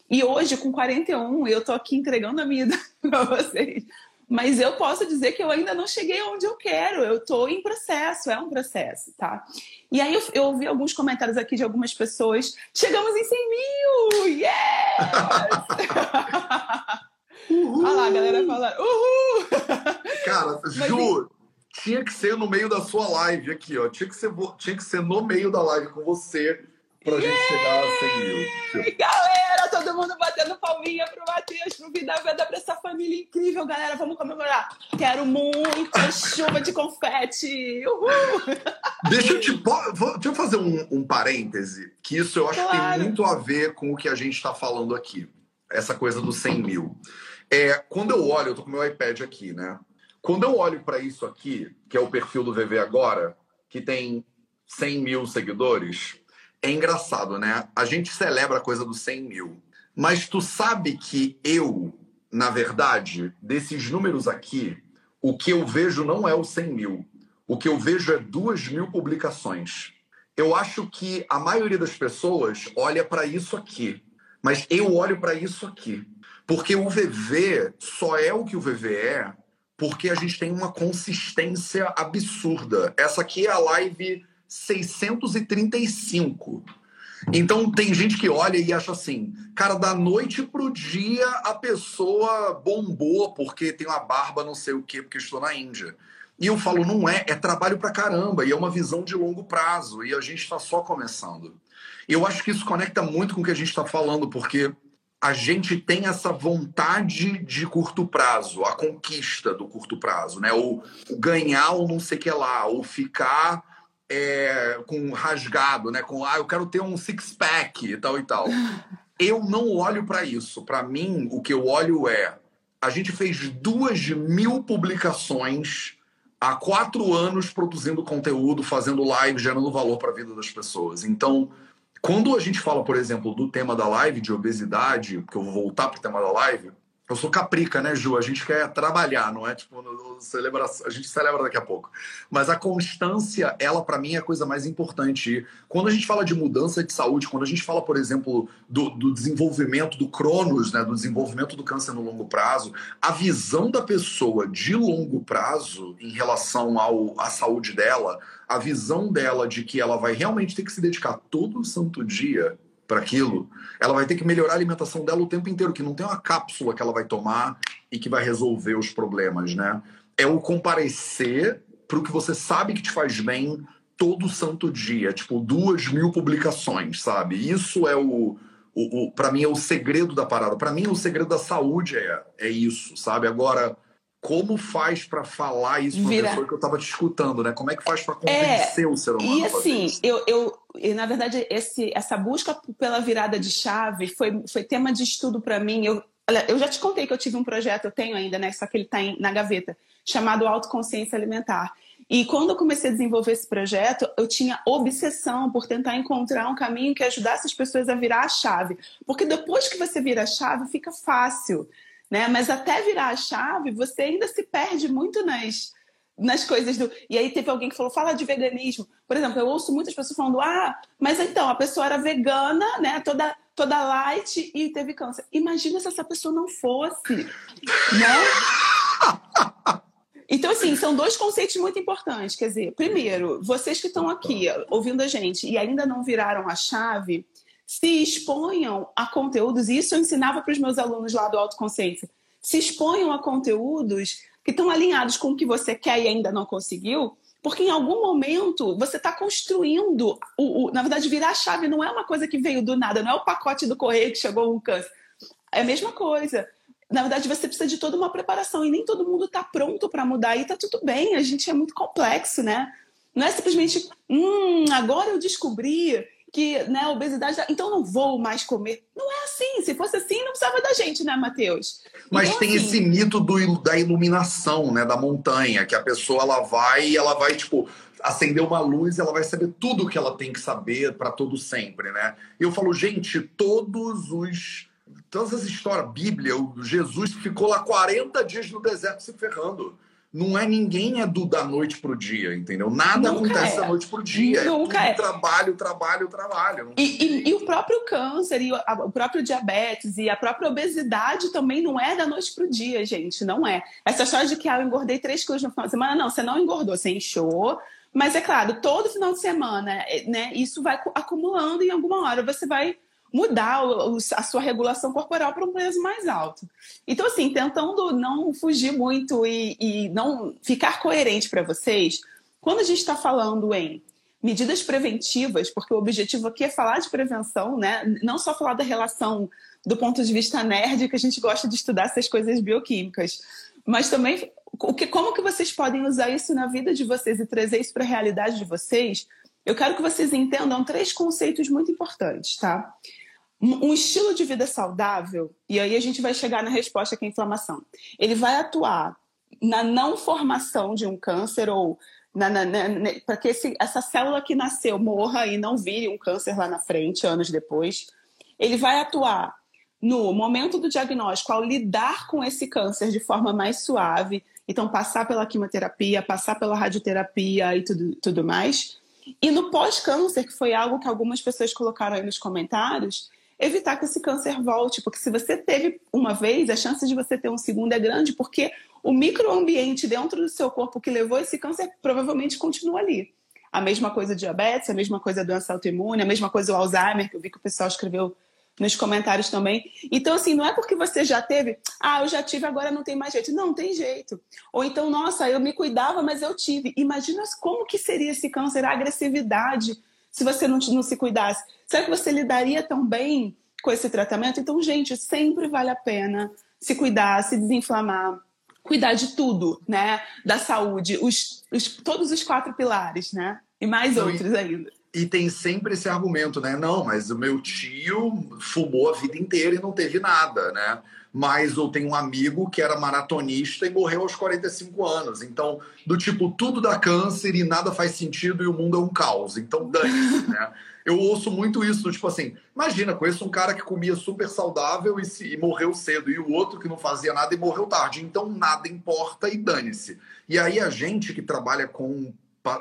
E hoje, com 41, eu tô aqui entregando a minha vida para vocês. Mas eu posso dizer que eu ainda não cheguei onde eu quero. Eu tô em processo, é um processo, tá? E aí eu, eu ouvi alguns comentários aqui de algumas pessoas. Chegamos em 100 mil! Yes! Uhul. Olha lá, a galera fala, uhul! Cara, Mas, Ju, tinha que ser no meio da sua live aqui, ó. Tinha que ser, tinha que ser no meio da live com você pra yeah! gente chegar a 100 mil. Galera, todo mundo batendo palminha pro Matheus, pro Vida Veda, pra essa família incrível, galera. Vamos comemorar. Quero muita chuva de confete. Uhul! Deixa eu te deixa eu fazer um, um parêntese, que isso eu acho claro. que tem muito a ver com o que a gente está falando aqui. Essa coisa dos 100 mil. É, quando eu olho, eu tô com meu iPad aqui, né? Quando eu olho para isso aqui, que é o perfil do VV agora, que tem 100 mil seguidores, é engraçado, né? A gente celebra a coisa dos 100 mil. Mas tu sabe que eu, na verdade, desses números aqui, o que eu vejo não é o 100 mil. O que eu vejo é 2 mil publicações. Eu acho que a maioria das pessoas olha para isso aqui. Mas eu olho para isso aqui. Porque o VV só é o que o VV é porque a gente tem uma consistência absurda. Essa aqui é a live 635. Então tem gente que olha e acha assim, cara, da noite pro dia a pessoa bombou porque tem uma barba não sei o quê, porque estou na Índia. E eu falo, não é, é trabalho pra caramba, e é uma visão de longo prazo, e a gente está só começando. Eu acho que isso conecta muito com o que a gente está falando, porque a gente tem essa vontade de curto prazo, a conquista do curto prazo, né? Ou ganhar ou não sei o que lá, ou ficar é, com rasgado, né? Com ah, eu quero ter um six pack e tal e tal. Eu não olho para isso. Para mim, o que eu olho é a gente fez duas mil publicações há quatro anos produzindo conteúdo, fazendo live, gerando valor para a vida das pessoas. Então quando a gente fala, por exemplo, do tema da live de obesidade, porque eu vou voltar para o tema da live, eu sou caprica, né, Ju? A gente quer trabalhar, não é? Tipo, no, no celebra... a gente celebra daqui a pouco. Mas a constância, ela, para mim, é a coisa mais importante. E quando a gente fala de mudança de saúde, quando a gente fala, por exemplo, do, do desenvolvimento do Cronos, né, do desenvolvimento do câncer no longo prazo, a visão da pessoa de longo prazo em relação ao, à saúde dela, a visão dela de que ela vai realmente ter que se dedicar todo santo dia para aquilo, ela vai ter que melhorar a alimentação dela o tempo inteiro, que não tem uma cápsula que ela vai tomar e que vai resolver os problemas, né? É o comparecer para o que você sabe que te faz bem todo santo dia, tipo duas mil publicações, sabe? Isso é o, o, o para mim é o segredo da parada. Para mim, o segredo da saúde é, é isso, sabe? Agora, como faz para falar isso para Vira... pessoa que eu estava te escutando, né? Como é que faz para convencer é, o ser humano? E assim, eu, eu e, na verdade esse, essa busca pela virada de chave foi, foi tema de estudo para mim. Eu, eu já te contei que eu tive um projeto, eu tenho ainda, né? Só que ele está na gaveta, chamado Autoconsciência Alimentar. E quando eu comecei a desenvolver esse projeto, eu tinha obsessão por tentar encontrar um caminho que ajudasse as pessoas a virar a chave. Porque depois que você vira a chave, fica fácil né? Mas até virar a chave, você ainda se perde muito nas, nas coisas do. E aí teve alguém que falou, fala de veganismo. Por exemplo, eu ouço muitas pessoas falando, ah, mas então, a pessoa era vegana, né? Toda, toda light e teve câncer. Imagina se essa pessoa não fosse, né? Então, assim, são dois conceitos muito importantes. Quer dizer, primeiro, vocês que estão aqui ouvindo a gente e ainda não viraram a chave, se exponham a conteúdos, e isso eu ensinava para os meus alunos lá do Autoconsciência, se exponham a conteúdos que estão alinhados com o que você quer e ainda não conseguiu, porque em algum momento você está construindo, o, o, na verdade, virar a chave não é uma coisa que veio do nada, não é o pacote do correio que chegou um câncer. É a mesma coisa. Na verdade, você precisa de toda uma preparação e nem todo mundo está pronto para mudar e está tudo bem, a gente é muito complexo, né? Não é simplesmente, hum, agora eu descobri que né, obesidade, então não vou mais comer. Não é assim. Se fosse assim, não precisava da gente, né, Matheus? Mas então, tem assim... esse mito do, da iluminação, né, da montanha, que a pessoa ela vai e ela vai, tipo, acender uma luz ela vai saber tudo o que ela tem que saber para todo sempre, né? Eu falo, gente, todos os. Todas as histórias, Bíblia, o Jesus ficou lá 40 dias no deserto se ferrando não é ninguém é do da noite pro dia, entendeu? Nada Nunca acontece é. da noite pro dia. É Nunca é, é. trabalho, trabalho, trabalho. E, e, e, o próprio câncer, e o, próprio diabetes e a própria obesidade também não é da noite pro dia, gente. Não é. Essa história de que ah, eu engordei 3 quilos no final de semana, não, você não engordou, você inchou. Mas é claro, todo final de semana, é, né, isso vai acumulando e em alguma hora você vai mudar a sua regulação corporal para um peso mais alto. Então, assim, tentando não fugir muito e, e não ficar coerente para vocês, quando a gente está falando em medidas preventivas, porque o objetivo aqui é falar de prevenção, né? Não só falar da relação do ponto de vista nerd, que a gente gosta de estudar essas coisas bioquímicas, mas também o que, como que vocês podem usar isso na vida de vocês e trazer isso para a realidade de vocês. Eu quero que vocês entendam três conceitos muito importantes, tá? Um estilo de vida saudável, e aí a gente vai chegar na resposta que é inflamação. Ele vai atuar na não formação de um câncer ou para que esse, essa célula que nasceu morra e não vire um câncer lá na frente, anos depois. Ele vai atuar no momento do diagnóstico, ao lidar com esse câncer de forma mais suave, então passar pela quimioterapia, passar pela radioterapia e tudo, tudo mais. E no pós-câncer, que foi algo que algumas pessoas colocaram aí nos comentários, evitar que esse câncer volte, porque se você teve uma vez, a chance de você ter um segundo é grande, porque o microambiente dentro do seu corpo que levou esse câncer provavelmente continua ali. A mesma coisa diabetes, a mesma coisa doença autoimune, a mesma coisa o Alzheimer, que eu vi que o pessoal escreveu nos comentários também. Então, assim, não é porque você já teve, ah, eu já tive, agora não tem mais jeito. Não, tem jeito. Ou então, nossa, eu me cuidava, mas eu tive. Imagina como que seria esse câncer, a agressividade, se você não, não se cuidasse. Será que você lidaria tão bem com esse tratamento? Então, gente, sempre vale a pena se cuidar, se desinflamar, cuidar de tudo, né? Da saúde, os, os todos os quatro pilares, né? E mais outros ainda. E tem sempre esse argumento, né? Não, mas o meu tio fumou a vida inteira e não teve nada, né? Mas eu tenho um amigo que era maratonista e morreu aos 45 anos. Então, do tipo, tudo dá câncer e nada faz sentido e o mundo é um caos. Então, dane-se, né? Eu ouço muito isso, tipo assim, imagina, conheço um cara que comia super saudável e, se, e morreu cedo, e o outro que não fazia nada e morreu tarde. Então, nada importa e dane-se. E aí, a gente que trabalha com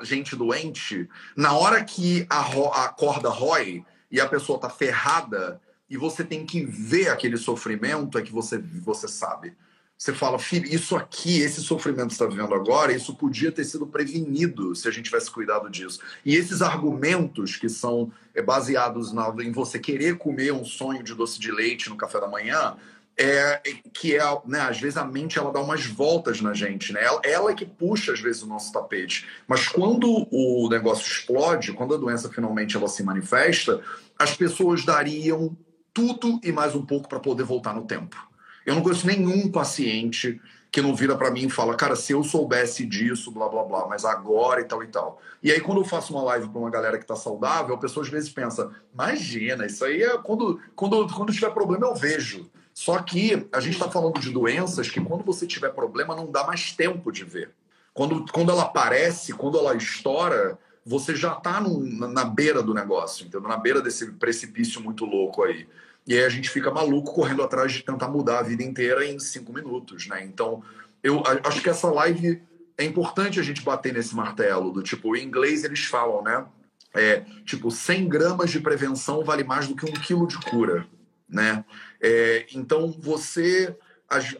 gente doente, na hora que a, a corda rói e a pessoa tá ferrada, e você tem que ver aquele sofrimento, é que você, você sabe. Você fala, filho, isso aqui, esse sofrimento que está vivendo agora, isso podia ter sido prevenido se a gente tivesse cuidado disso. E esses argumentos que são é, baseados na, em você querer comer um sonho de doce de leite no café da manhã, é, que é, né, às vezes a mente ela dá umas voltas na gente, né? Ela, ela é que puxa às vezes o nosso tapete. Mas quando o negócio explode, quando a doença finalmente ela se manifesta, as pessoas dariam tudo e mais um pouco para poder voltar no tempo. Eu não conheço nenhum paciente que não vira para mim e fala, cara, se eu soubesse disso, blá blá blá, mas agora e tal e tal. E aí, quando eu faço uma live para uma galera que está saudável, a pessoa às vezes pensa, imagina, isso aí é quando, quando, quando tiver problema eu vejo. Só que a gente está falando de doenças que quando você tiver problema não dá mais tempo de ver. Quando, quando ela aparece, quando ela estoura, você já está na beira do negócio, entendeu? na beira desse precipício muito louco aí. E aí a gente fica maluco correndo atrás de tentar mudar a vida inteira em cinco minutos, né? Então, eu acho que essa live é importante a gente bater nesse martelo do tipo, em inglês eles falam, né? É, tipo, 100 gramas de prevenção vale mais do que um quilo de cura, né? É, então, você...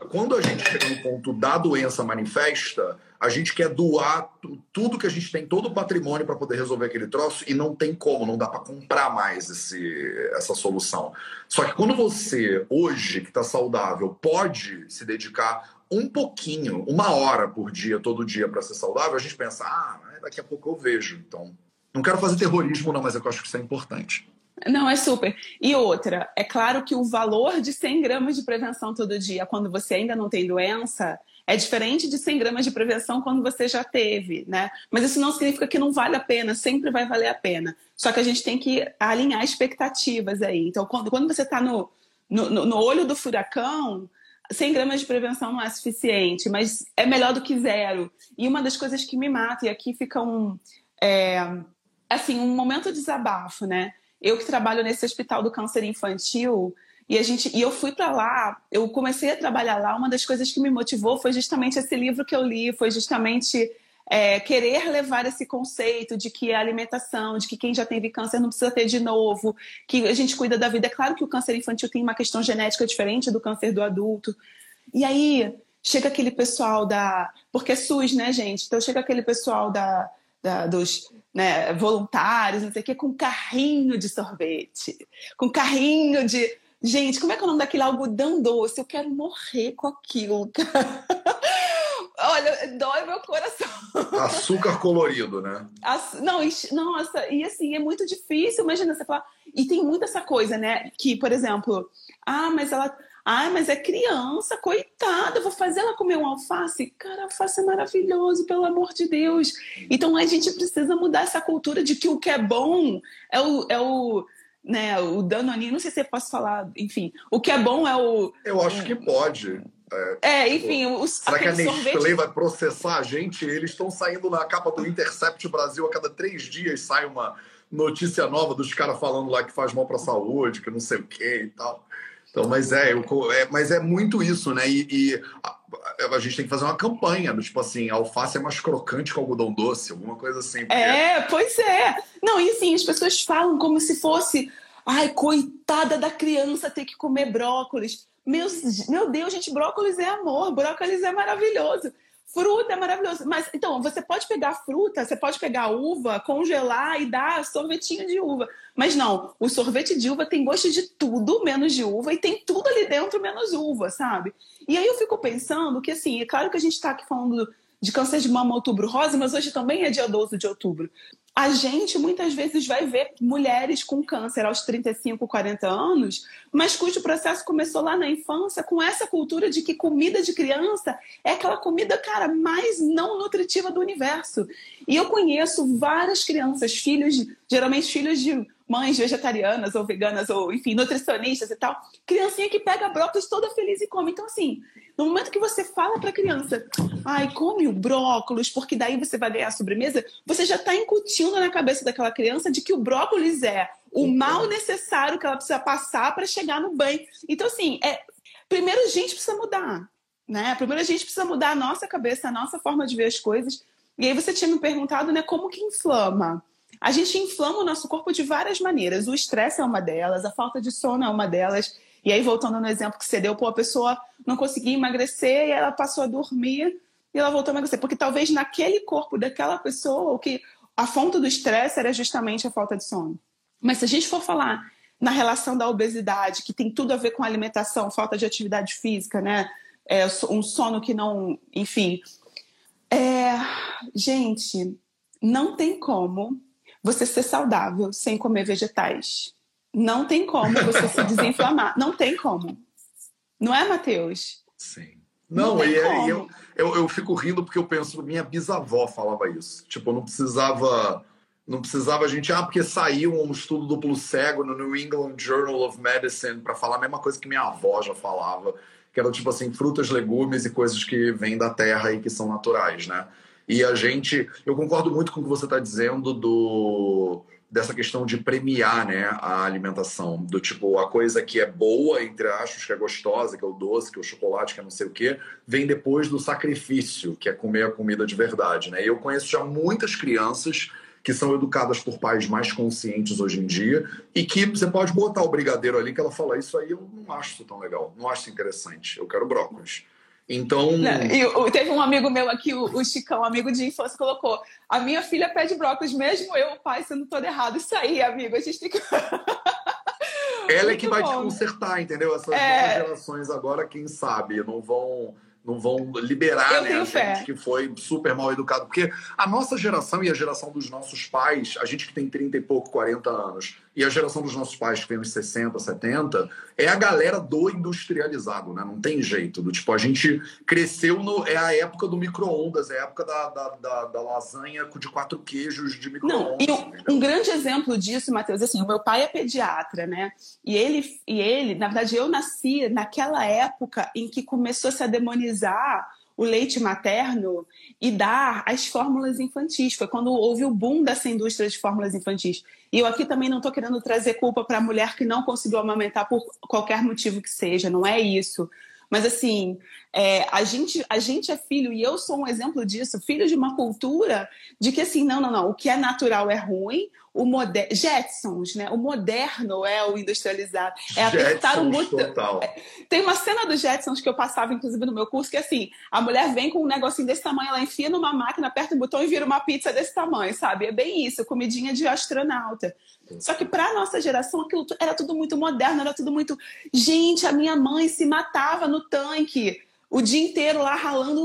Quando a gente chega no ponto da doença manifesta, a gente quer doar tudo que a gente tem, todo o patrimônio para poder resolver aquele troço e não tem como, não dá para comprar mais esse, essa solução. Só que quando você, hoje, que está saudável, pode se dedicar um pouquinho, uma hora por dia, todo dia, para ser saudável, a gente pensa, ah, daqui a pouco eu vejo. Então, não quero fazer terrorismo, não, mas eu acho que isso é importante. Não, é super. E outra, é claro que o valor de 100 gramas de prevenção todo dia, quando você ainda não tem doença, é diferente de 100 gramas de prevenção quando você já teve, né? Mas isso não significa que não vale a pena, sempre vai valer a pena. Só que a gente tem que alinhar expectativas aí. Então, quando, quando você está no, no, no olho do furacão, 100 gramas de prevenção não é suficiente, mas é melhor do que zero. E uma das coisas que me mata, e aqui fica um. É, assim, um momento de desabafo, né? Eu que trabalho nesse hospital do câncer infantil, e a gente, e eu fui para lá, eu comecei a trabalhar lá. Uma das coisas que me motivou foi justamente esse livro que eu li, foi justamente é, querer levar esse conceito de que a alimentação, de que quem já teve câncer não precisa ter de novo, que a gente cuida da vida. É claro que o câncer infantil tem uma questão genética diferente do câncer do adulto. E aí chega aquele pessoal da. Porque é SUS, né, gente? Então chega aquele pessoal da, da dos né, voluntários, não sei o quê, com carrinho de sorvete, com carrinho de Gente, como é que é o nome daquele algodão doce? Eu quero morrer com aquilo, cara. Olha, dói meu coração. Açúcar colorido, né? Não, nossa, e assim, é muito difícil, imagina você falar. E tem muito essa coisa, né? Que, por exemplo, ah, mas ela. Ah, mas é criança, coitada, vou fazer ela comer um alface? Cara, alface é maravilhoso, pelo amor de Deus. Então a gente precisa mudar essa cultura de que o que é bom é o, é o né, o Danone, não sei se eu posso falar, enfim, o que é bom é o... Eu acho que pode. É, é enfim, os, Será que a Nestlé sorvete... vai processar a gente? Eles estão saindo na capa do Intercept Brasil a cada três dias sai uma notícia nova dos caras falando lá que faz mal para a saúde, que não sei o que e tal. Então, mas é, eu, é, mas é muito isso, né? E, e a, a, gente tem que fazer uma campanha do tipo assim, alface é mais crocante que algodão doce, alguma coisa assim. Porque... É, pois é. Não, e assim, as pessoas falam como se fosse, ai, coitada da criança ter que comer brócolis. Meu, meu Deus, gente, brócolis é amor, brócolis é maravilhoso. Fruta é maravilhoso. Mas então, você pode pegar fruta, você pode pegar uva, congelar e dar sorvetinho de uva. Mas não, o sorvete de uva tem gosto de tudo menos de uva e tem tudo ali dentro menos uva, sabe? E aí eu fico pensando que, assim, é claro que a gente está aqui falando de câncer de mama outubro rosa, mas hoje também é dia 12 de outubro a gente muitas vezes vai ver mulheres com câncer aos 35, 40 anos, mas cujo processo começou lá na infância com essa cultura de que comida de criança é aquela comida, cara, mais não nutritiva do universo. E eu conheço várias crianças, filhos, geralmente filhos de mães vegetarianas ou veganas ou, enfim, nutricionistas e tal, criancinha que pega brócolis toda feliz e come. Então, assim, no momento que você fala para a criança, ai, come o brócolis, porque daí você vai ganhar a sobremesa, você já está incutindo na cabeça daquela criança de que o brócolis é o mal necessário que ela precisa passar para chegar no banho. Então, assim, é, primeiro a gente precisa mudar, né? Primeiro a gente precisa mudar a nossa cabeça, a nossa forma de ver as coisas. E aí você tinha me perguntado, né, como que inflama? A gente inflama o nosso corpo de várias maneiras. O estresse é uma delas, a falta de sono é uma delas. E aí, voltando no exemplo que você deu, pô, a pessoa não conseguia emagrecer e ela passou a dormir e ela voltou a emagrecer. Porque talvez naquele corpo daquela pessoa, o que a fonte do estresse era justamente a falta de sono. Mas se a gente for falar na relação da obesidade, que tem tudo a ver com alimentação, falta de atividade física, né? É, um sono que não. Enfim. É, gente, não tem como você ser saudável sem comer vegetais. Não tem como você se desinflamar. Não tem como. Não é, Matheus? Sim. Não, não e, é, eu, eu, eu fico rindo porque eu penso, minha bisavó falava isso. Tipo, não precisava. Não precisava a gente, ah, porque saiu um estudo duplo cego no New England Journal of Medicine para falar a mesma coisa que minha avó já falava, que era tipo assim, frutas, legumes e coisas que vêm da terra e que são naturais, né? E a gente, eu concordo muito com o que você está dizendo do dessa questão de premiar né, a alimentação, do tipo, a coisa que é boa, entre aspas, que é gostosa, que é o doce, que é o chocolate, que é não sei o quê, vem depois do sacrifício, que é comer a comida de verdade. Né? E eu conheço já muitas crianças que são educadas por pais mais conscientes hoje em dia e que você pode botar o brigadeiro ali que ela fala isso aí eu não acho tão legal, não acho interessante, eu quero brócolis. Então. e, teve um amigo meu aqui, o, o Chicão, amigo de infância, colocou: a minha filha pede brócolis, mesmo eu, o pai, sendo todo errado. Isso aí, amigo, a gente tem que. Ela é que vai bom. te consertar, entendeu? Essas é... novas gerações agora, quem sabe, não vão não vão liberar né, a fé. gente que foi super mal educado. Porque a nossa geração e a geração dos nossos pais, a gente que tem 30 e pouco, 40 anos, e a geração dos nossos pais que tem uns 60, 70, é a galera do industrializado, né? Não tem jeito. Do tipo, a gente cresceu no. É a época do micro-ondas, é a época da, da, da, da, lasanha de quatro queijos de micro-ondas. Não, e um, grande exemplo disso, Matheus, assim, o meu pai é pediatra, né? E ele, e ele, na verdade, eu nasci naquela época em que começou -se a demonizar o leite materno e dar as fórmulas infantis. Foi quando houve o boom dessa indústria de fórmulas infantis. E eu aqui também não estou querendo trazer culpa para a mulher que não conseguiu amamentar por qualquer motivo que seja, não é isso. Mas assim, é, a, gente, a gente é filho, e eu sou um exemplo disso, filho de uma cultura de que assim, não, não, não, o que é natural é ruim, o moder... Jetsons, né? O moderno é o industrializado. É apertar o botão. É, tem uma cena dos Jetsons que eu passava, inclusive, no meu curso, que assim, a mulher vem com um negocinho desse tamanho, ela enfia numa máquina, aperta o botão e vira uma pizza desse tamanho, sabe? É bem isso, comidinha de astronauta. Só que para nossa geração aquilo era tudo muito moderno, era tudo muito. Gente, a minha mãe se matava no tanque o dia inteiro lá ralando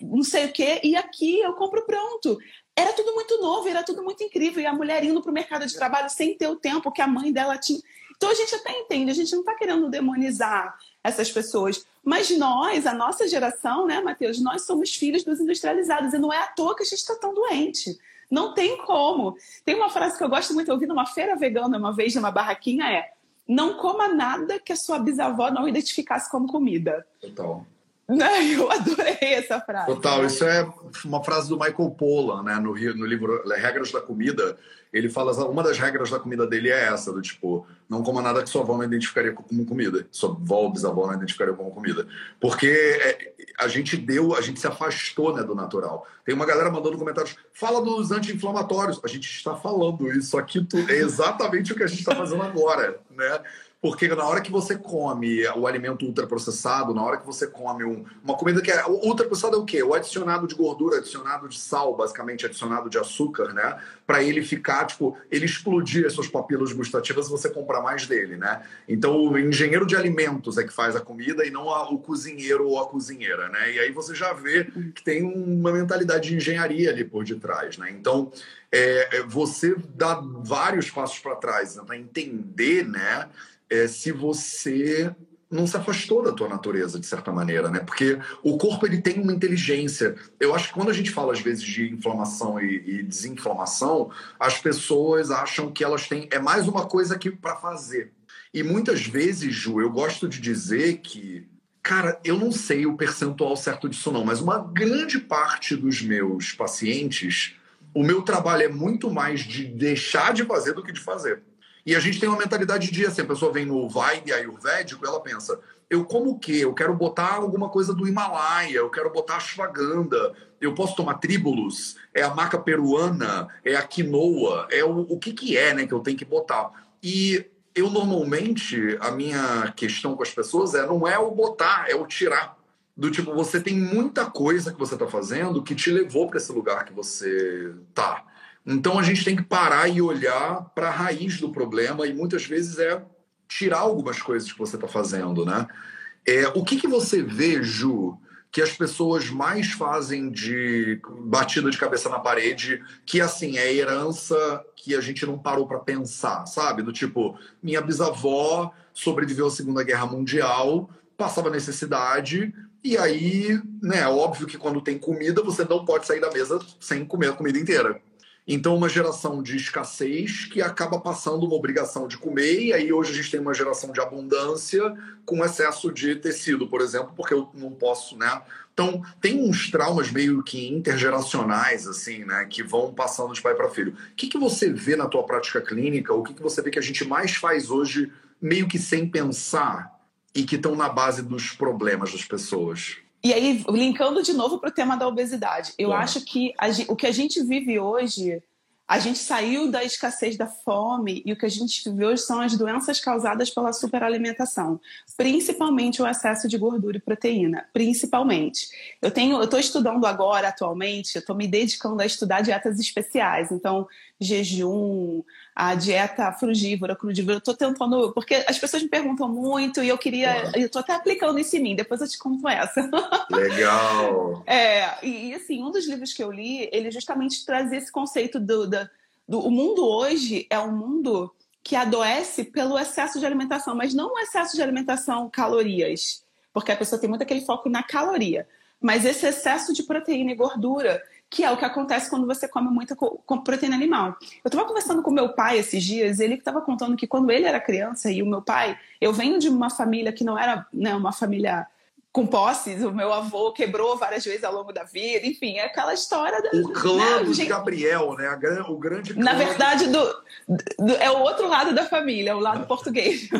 não sei o quê, e aqui eu compro pronto. Era tudo muito novo, era tudo muito incrível. E a mulher indo para o mercado de trabalho sem ter o tempo que a mãe dela tinha. Então a gente até entende, a gente não está querendo demonizar essas pessoas. Mas nós, a nossa geração, né, Matheus, nós somos filhos dos industrializados. E não é à toa que a gente está tão doente. Não tem como. Tem uma frase que eu gosto muito de ouvir numa feira vegana, uma vez, numa barraquinha, é não coma nada que a sua bisavó não identificasse como comida. Total. Eu adorei essa frase. Total, isso é uma frase do Michael Pollan, né? No, no livro Regras da Comida. Ele fala, uma das regras da comida dele é essa, do tipo, não coma nada que sua avó não identificaria como comida. Sua avó ou bisavó não identificaria como comida. Porque é, a gente deu, a gente se afastou né, do natural. Tem uma galera mandando comentários, fala dos anti-inflamatórios. A gente está falando isso aqui, é exatamente o que a gente está fazendo agora, né? Porque na hora que você come o alimento ultraprocessado, na hora que você come um, uma comida que é. Ultraprocessado é o quê? O adicionado de gordura, adicionado de sal, basicamente, adicionado de açúcar, né? Para ele ficar, tipo, ele explodir as suas papilas gustativas e você comprar mais dele, né? Então o engenheiro de alimentos é que faz a comida e não a, o cozinheiro ou a cozinheira, né? E aí você já vê que tem uma mentalidade de engenharia ali por detrás, né? Então. É, você dá vários passos para trás, né? entender, né? É, se você não se afastou da tua natureza de certa maneira, né? Porque o corpo ele tem uma inteligência. Eu acho que quando a gente fala às vezes de inflamação e, e desinflamação, as pessoas acham que elas têm é mais uma coisa que para fazer. E muitas vezes, Ju, eu gosto de dizer que Cara, eu não sei o percentual certo disso não, mas uma grande parte dos meus pacientes, o meu trabalho é muito mais de deixar de fazer do que de fazer. E a gente tem uma mentalidade de assim, a pessoa vem no Vaig Ayurvédico, ela pensa, eu como o quê? Eu quero botar alguma coisa do Himalaia, eu quero botar ashwagandha, eu posso tomar tríbulos, é a maca peruana, é a quinoa, é o, o que que é, né, que eu tenho que botar. E eu normalmente, a minha questão com as pessoas é, não é o botar, é o tirar. Do tipo, você tem muita coisa que você está fazendo que te levou para esse lugar que você tá. Então a gente tem que parar e olhar para a raiz do problema e muitas vezes é tirar algumas coisas que você está fazendo, né? É, o que, que você vê, Ju, que as pessoas mais fazem de batida de cabeça na parede, que assim é herança que a gente não parou para pensar, sabe? Do tipo, minha bisavó sobreviveu à Segunda Guerra Mundial, passava necessidade, e aí, né, óbvio que quando tem comida, você não pode sair da mesa sem comer a comida inteira. Então, uma geração de escassez que acaba passando uma obrigação de comer, e aí hoje a gente tem uma geração de abundância com excesso de tecido, por exemplo, porque eu não posso, né? Então, tem uns traumas meio que intergeracionais, assim, né, que vão passando de pai para filho. O que, que você vê na tua prática clínica, o que, que você vê que a gente mais faz hoje, meio que sem pensar, e que estão na base dos problemas das pessoas? E aí, linkando de novo para o tema da obesidade, eu acho que a, o que a gente vive hoje, a gente saiu da escassez da fome e o que a gente vive hoje são as doenças causadas pela superalimentação, principalmente o excesso de gordura e proteína, principalmente. Eu tenho, eu estou estudando agora atualmente, eu estou me dedicando a estudar dietas especiais, então jejum, a dieta frugívora, crudívora. Eu tô tentando, porque as pessoas me perguntam muito e eu queria, eu tô até aplicando isso em mim, depois eu te conto essa. Legal! é, e, assim, um dos livros que eu li, ele justamente trazia esse conceito do, do, do o mundo hoje é um mundo que adoece pelo excesso de alimentação, mas não o excesso de alimentação calorias, porque a pessoa tem muito aquele foco na caloria, mas esse excesso de proteína e gordura que é o que acontece quando você come muita proteína animal. Eu estava conversando com meu pai esses dias, ele estava contando que quando ele era criança, e o meu pai, eu venho de uma família que não era né, uma família com posses, o meu avô quebrou várias vezes ao longo da vida, enfim, é aquela história... Da, o clã né, do gente... Gabriel, né? O grande clã... Na verdade, do, do, é o outro lado da família, o lado português.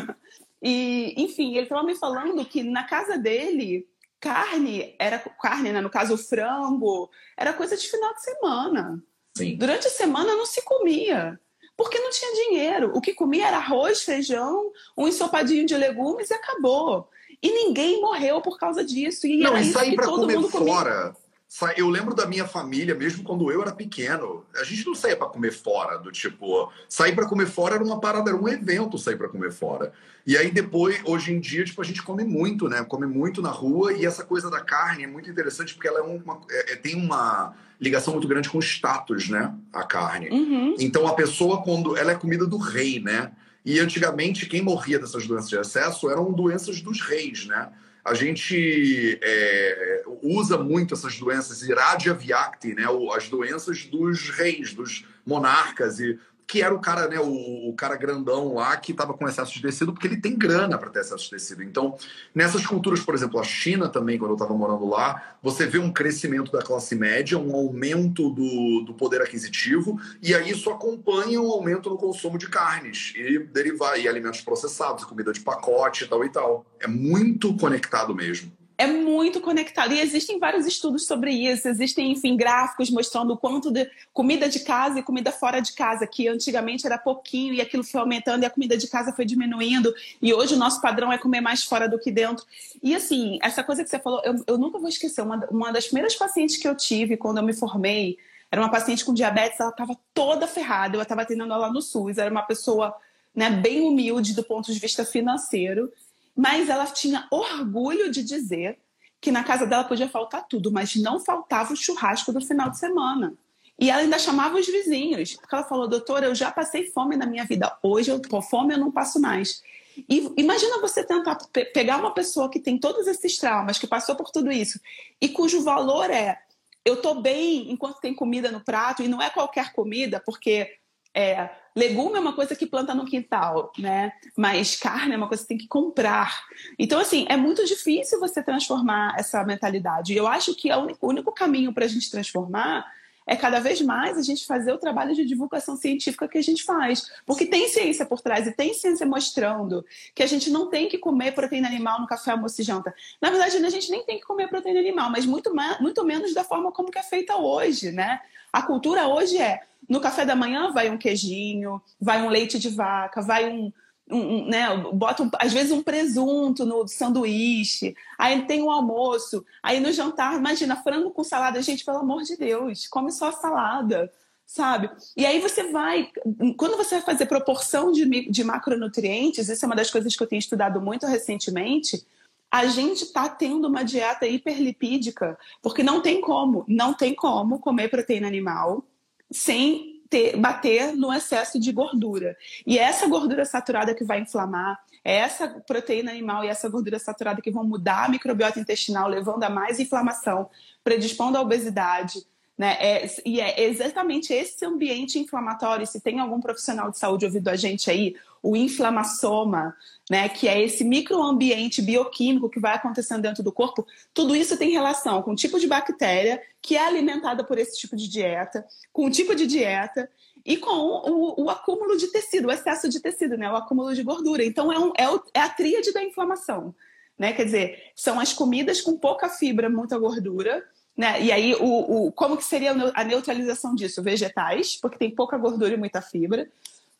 E, enfim, ele estava me falando que na casa dele carne era carne, né? No caso, o frango, era coisa de final de semana. Sim. Durante a semana não se comia. Porque não tinha dinheiro. O que comia era arroz, feijão, um ensopadinho de legumes e acabou. E ninguém morreu por causa disso. E não, era e sair para comer fora. Comia. Eu lembro da minha família, mesmo quando eu era pequeno, a gente não saía para comer fora, do tipo, sair para comer fora era uma parada, era um evento sair para comer fora. E aí depois, hoje em dia, tipo, a gente come muito, né? Come muito na rua e essa coisa da carne é muito interessante porque ela é uma, é, é tem uma ligação muito grande com o status, né? A carne. Uhum. Então a pessoa, quando ela é comida do rei, né? E antigamente quem morria dessas doenças de excesso eram doenças dos reis, né? A gente é, usa muito essas doenças, iradia viacti, né? as doenças dos reis, dos monarcas, e que era o cara, né, o, o cara grandão lá que estava com excesso de tecido, porque ele tem grana para ter excesso de tecido. Então, nessas culturas, por exemplo, a China também, quando eu estava morando lá, você vê um crescimento da classe média, um aumento do, do poder aquisitivo, e aí isso acompanha um aumento no consumo de carnes e derivar e alimentos processados, comida de pacote e tal e tal. É muito conectado mesmo é muito conectado. E existem vários estudos sobre isso. Existem, enfim, gráficos mostrando o quanto de comida de casa e comida fora de casa, que antigamente era pouquinho e aquilo foi aumentando e a comida de casa foi diminuindo. E hoje o nosso padrão é comer mais fora do que dentro. E assim, essa coisa que você falou, eu, eu nunca vou esquecer. Uma, uma das primeiras pacientes que eu tive quando eu me formei era uma paciente com diabetes, ela estava toda ferrada. Eu estava atendendo ela no SUS. Era uma pessoa né, bem humilde do ponto de vista financeiro mas ela tinha orgulho de dizer que na casa dela podia faltar tudo, mas não faltava o churrasco do final de semana. E ela ainda chamava os vizinhos, porque ela falou: doutora, eu já passei fome na minha vida, hoje eu tô fome, eu não passo mais. E imagina você tentar pe pegar uma pessoa que tem todos esses traumas, que passou por tudo isso, e cujo valor é: eu tô bem enquanto tem comida no prato, e não é qualquer comida, porque é, legume é uma coisa que planta no quintal, né? Mas carne é uma coisa que tem que comprar. Então, assim, é muito difícil você transformar essa mentalidade. E eu acho que o único caminho para a gente transformar é cada vez mais a gente fazer o trabalho de divulgação científica que a gente faz. Porque tem ciência por trás e tem ciência mostrando que a gente não tem que comer proteína animal no café, almoço e janta. Na verdade, a gente nem tem que comer proteína animal, mas muito, muito menos da forma como que é feita hoje, né? A cultura hoje é no café da manhã vai um queijinho, vai um leite de vaca, vai um, um, né, bota às vezes um presunto no sanduíche, aí tem um almoço, aí no jantar, imagina, frango com salada, gente, pelo amor de Deus, come só salada, sabe? E aí você vai, quando você vai fazer proporção de, de macronutrientes, isso é uma das coisas que eu tenho estudado muito recentemente, a gente está tendo uma dieta hiperlipídica, porque não tem como, não tem como comer proteína animal sem ter, bater no excesso de gordura. E é essa gordura saturada que vai inflamar, é essa proteína animal e essa gordura saturada que vão mudar a microbiota intestinal, levando a mais inflamação, predispondo à obesidade, né? É, e é exatamente esse ambiente inflamatório. Se tem algum profissional de saúde ouvindo a gente aí, o inflamassoma, né, que é esse microambiente bioquímico que vai acontecendo dentro do corpo, tudo isso tem relação com o tipo de bactéria que é alimentada por esse tipo de dieta, com o tipo de dieta e com o, o acúmulo de tecido, o excesso de tecido, né, o acúmulo de gordura. Então, é, um, é, o, é a tríade da inflamação. Né? Quer dizer, são as comidas com pouca fibra, muita gordura, né? E aí, o, o, como que seria a neutralização disso? Vegetais, porque tem pouca gordura e muita fibra.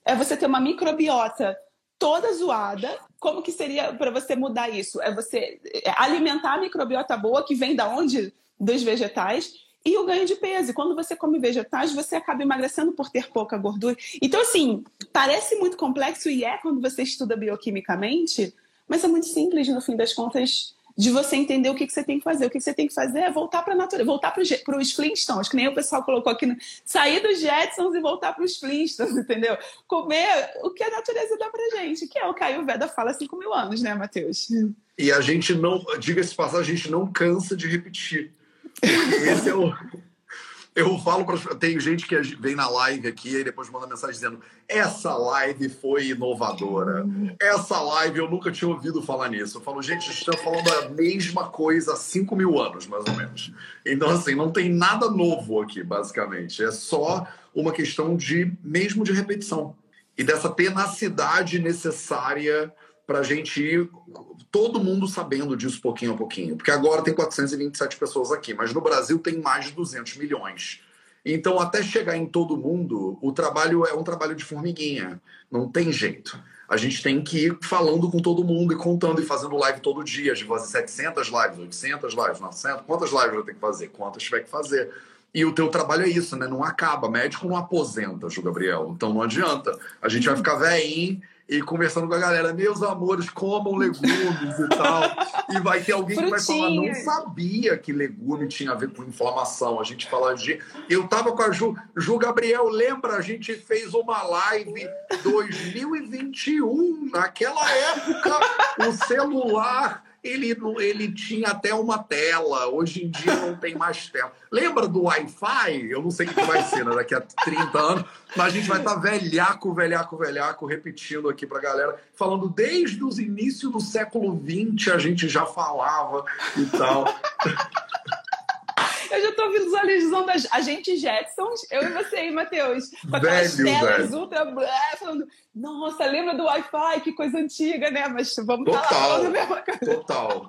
É você ter uma microbiota toda zoada. Como que seria para você mudar isso? É você é alimentar a microbiota boa, que vem da onde? Dos vegetais. E o ganho de peso. E quando você come vegetais, você acaba emagrecendo por ter pouca gordura. Então, assim, parece muito complexo e é quando você estuda bioquimicamente, mas é muito simples, no fim das contas de você entender o que, que você tem que fazer. O que, que você tem que fazer é voltar para a natureza, voltar para os Flintstones, que nem o pessoal colocou aqui, sair dos Jetsons e voltar para os Flintstones, entendeu? Comer o que a natureza dá para gente, que é o Caio Veda fala há 5 mil anos, né, Matheus? E a gente não, diga-se passar, a gente não cansa de repetir. Esse é o, eu falo para tem gente que vem na live aqui e depois manda mensagem dizendo: essa live foi inovadora. Essa live eu nunca tinha ouvido falar nisso. Eu falo, gente, está falando a mesma coisa há 5 mil anos, mais ou menos. Então, assim, não tem nada novo aqui, basicamente. É só uma questão de mesmo de repetição e dessa tenacidade necessária para a gente ir todo mundo sabendo disso pouquinho a pouquinho. Porque agora tem 427 pessoas aqui, mas no Brasil tem mais de 200 milhões. Então, até chegar em todo mundo, o trabalho é um trabalho de formiguinha. Não tem jeito. A gente tem que ir falando com todo mundo e contando e fazendo live todo dia. De fazer 700 lives, 800 lives, 900. Quantas lives eu tenho que fazer? Quantas tiver que fazer. E o teu trabalho é isso, né? Não acaba. Médico não aposenta, Ju Gabriel. Então não adianta. A gente vai ficar velhinho e conversando com a galera, meus amores, comam legumes e tal. E vai ter alguém que vai falar, não sabia que legume tinha a ver com inflamação. A gente fala de. Eu tava com a Ju. Ju Gabriel, lembra? A gente fez uma live 2021. Naquela época, o celular ele, ele tinha até uma tela, hoje em dia não tem mais tela. Lembra do Wi-Fi? Eu não sei o que vai ser né? daqui a 30 anos, mas a gente vai estar tá velhaco, velhaco, velhaco, repetindo aqui para a galera, falando desde os inícios do século XX a gente já falava e tal. Eu já tô visualizando as, a gente Jetsons, eu e você aí, Matheus. Com aquelas velho, telas velho. ultra falando, nossa, lembra do Wi-Fi? Que coisa antiga, né? Mas vamos total, estar lá a mesma coisa. Total,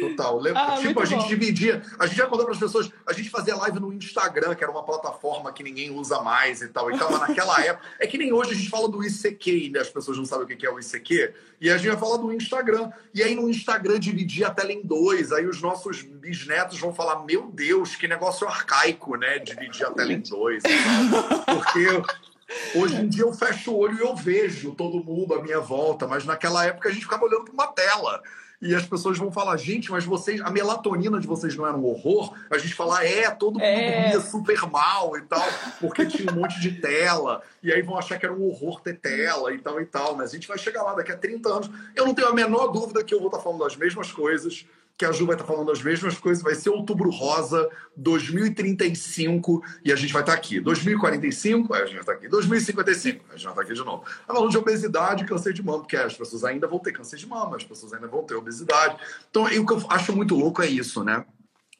total. Lembra, ah, tipo, a gente bom. dividia, a gente já contou para as pessoas, a gente fazia live no Instagram, que era uma plataforma que ninguém usa mais e tal. E tava naquela época. É que nem hoje a gente fala do ICQ, né? As pessoas não sabem o que é o ICQ. E a gente vai falar do Instagram. E aí no Instagram dividia a tela em dois. Aí os nossos bisnetos vão falar: Meu Deus, que negócio arcaico, né? Dividir a tela em dois. Porque Hoje em dia eu fecho o olho e eu vejo todo mundo à minha volta, mas naquela época a gente ficava olhando para uma tela. E as pessoas vão falar, gente, mas vocês, a melatonina de vocês não era um horror? A gente fala, é, todo mundo é. dormia super mal e tal, porque tinha um monte de tela. E aí vão achar que era um horror ter tela e tal e tal. Mas a gente vai chegar lá daqui a 30 anos. Eu não tenho a menor dúvida que eu vou estar falando as mesmas coisas que a Ju vai estar falando as mesmas coisas, vai ser Outubro Rosa 2035 e a gente vai estar aqui. 2045, aí a gente vai estar aqui. 2055, a gente vai estar aqui de novo. Tá falando de obesidade e câncer de mama, porque as pessoas ainda vão ter câncer de mama, as pessoas ainda vão ter obesidade. Então, o que eu acho muito louco é isso, né?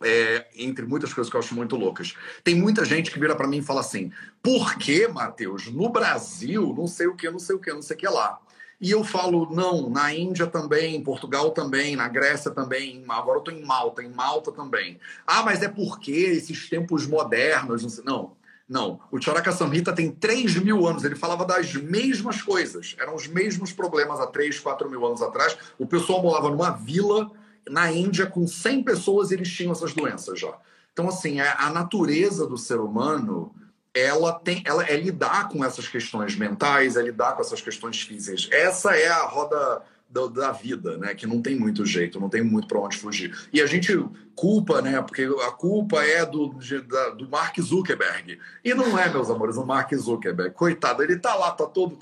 É, entre muitas coisas que eu acho muito loucas. Tem muita gente que vira para mim e fala assim: por que, Matheus, no Brasil, não sei o que, não sei o que, não sei o que lá. E eu falo, não, na Índia também, em Portugal também, na Grécia também, agora eu estou em Malta, em Malta também. Ah, mas é porque esses tempos modernos, não não. O Charaka Samhita tem 3 mil anos, ele falava das mesmas coisas, eram os mesmos problemas há 3, 4 mil anos atrás. O pessoal morava numa vila na Índia com 100 pessoas e eles tinham essas doenças já. Então, assim, é, a natureza do ser humano ela tem, ela é lidar com essas questões mentais, é lidar com essas questões físicas. Essa é a roda da, da, vida, né? Que não tem muito jeito, não tem muito para onde fugir. E a gente culpa, né? Porque a culpa é do, da, do Mark Zuckerberg. E não é, meus amores, o Mark Zuckerberg. Coitado, ele tá lá, tá todo.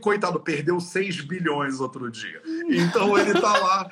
Coitado, perdeu 6 bilhões outro dia. Então ele tá lá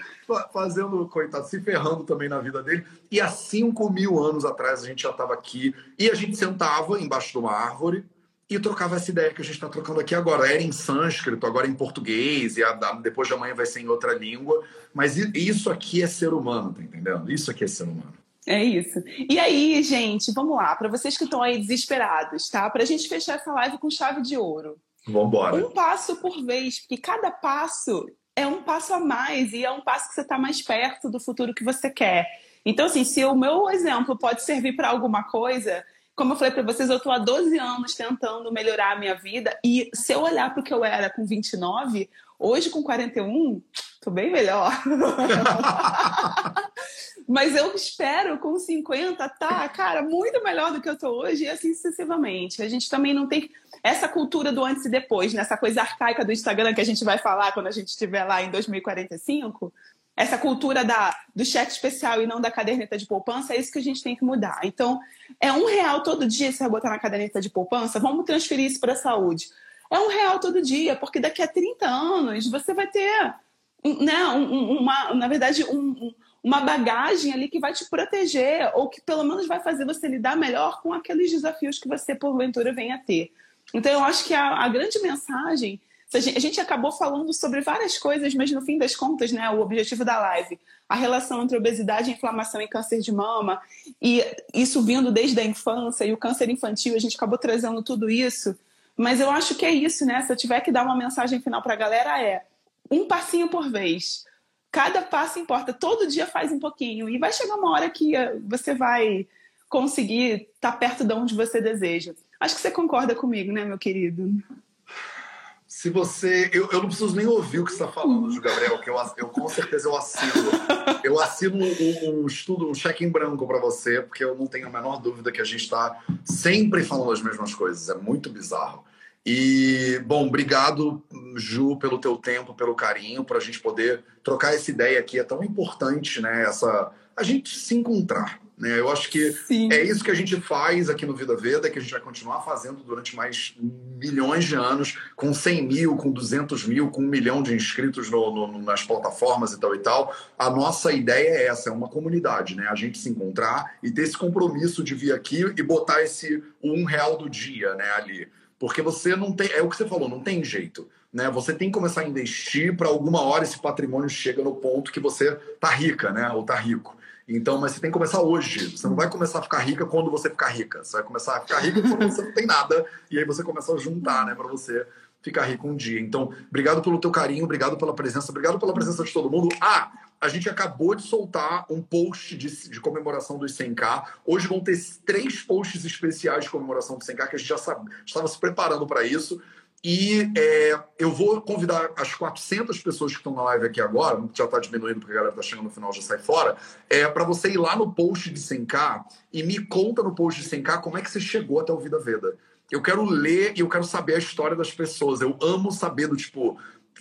fazendo, coitado, se ferrando também na vida dele. E há 5 mil anos atrás a gente já estava aqui e a gente sentava embaixo de uma árvore e trocava essa ideia que a gente está trocando aqui agora. Era em sânscrito, agora em português, e a, depois de amanhã vai ser em outra língua. Mas isso aqui é ser humano, tá entendendo? Isso aqui é ser humano. É isso. E aí, gente, vamos lá, para vocês que estão aí desesperados, tá? Para a gente fechar essa live com chave de ouro. Vamos embora. Um passo por vez, porque cada passo é um passo a mais e é um passo que você está mais perto do futuro que você quer. Então, assim, se o meu exemplo pode servir para alguma coisa, como eu falei para vocês, eu estou há 12 anos tentando melhorar a minha vida e se eu olhar para o que eu era com 29, hoje com 41, estou bem melhor. Mas eu espero com 50 tá, cara, muito melhor do que eu estou hoje e assim sucessivamente. A gente também não tem essa cultura do antes e depois, nessa né? coisa arcaica do Instagram que a gente vai falar quando a gente estiver lá em 2045 essa cultura da, do cheque especial e não da caderneta de poupança, é isso que a gente tem que mudar. Então, é um real todo dia você vai botar na caderneta de poupança, vamos transferir isso para a saúde. É um real todo dia, porque daqui a 30 anos você vai ter, né, uma, na verdade, um, uma bagagem ali que vai te proteger, ou que pelo menos vai fazer você lidar melhor com aqueles desafios que você, porventura, venha a ter. Então, eu acho que a, a grande mensagem a gente acabou falando sobre várias coisas, mas no fim das contas, né, o objetivo da live, a relação entre obesidade, inflamação e câncer de mama, e isso vindo desde a infância e o câncer infantil, a gente acabou trazendo tudo isso. Mas eu acho que é isso, né? Se eu tiver que dar uma mensagem final para a galera, é um passinho por vez. Cada passo importa. Todo dia faz um pouquinho. E vai chegar uma hora que eh, você vai conseguir estar tá perto de onde você deseja. Acho que você concorda comigo, né, meu querido? Se você. Eu, eu não preciso nem ouvir o que você está falando, Ju Gabriel, que eu, eu com certeza eu assino. Eu assino um, um estudo, um cheque em branco para você, porque eu não tenho a menor dúvida que a gente está sempre falando as mesmas coisas. É muito bizarro. E, bom, obrigado, Ju, pelo teu tempo, pelo carinho, para a gente poder trocar essa ideia aqui. É tão importante, né? Essa, a gente se encontrar. Né? Eu acho que Sim. é isso que a gente faz aqui no Vida Veda, que a gente vai continuar fazendo durante mais milhões de anos, com 100 mil, com 200 mil, com um milhão de inscritos no, no, nas plataformas e tal e tal. A nossa ideia é essa, é uma comunidade, né? A gente se encontrar e ter esse compromisso de vir aqui e botar esse um real do dia né, ali. Porque você não tem, é o que você falou, não tem jeito. Né? Você tem que começar a investir para alguma hora esse patrimônio chega no ponto que você tá rica, né? Ou tá rico. Então, mas você tem que começar hoje. Você não vai começar a ficar rica quando você ficar rica. Você vai começar a ficar rica quando você não tem nada. E aí você começa a juntar, né, para você ficar rico um dia. Então, obrigado pelo teu carinho, obrigado pela presença, obrigado pela presença de todo mundo. Ah, a gente acabou de soltar um post de, de, comemoração dos 100K. Hoje vão ter três posts especiais de comemoração dos 100K, que a gente já estava se preparando para isso. E é, eu vou convidar as 400 pessoas que estão na live aqui agora, já está diminuindo porque a galera está chegando no final já sai fora, é para você ir lá no post de 100k e me conta no post de 100k como é que você chegou até o Vida Veda. Eu quero ler e eu quero saber a história das pessoas. Eu amo saber do tipo,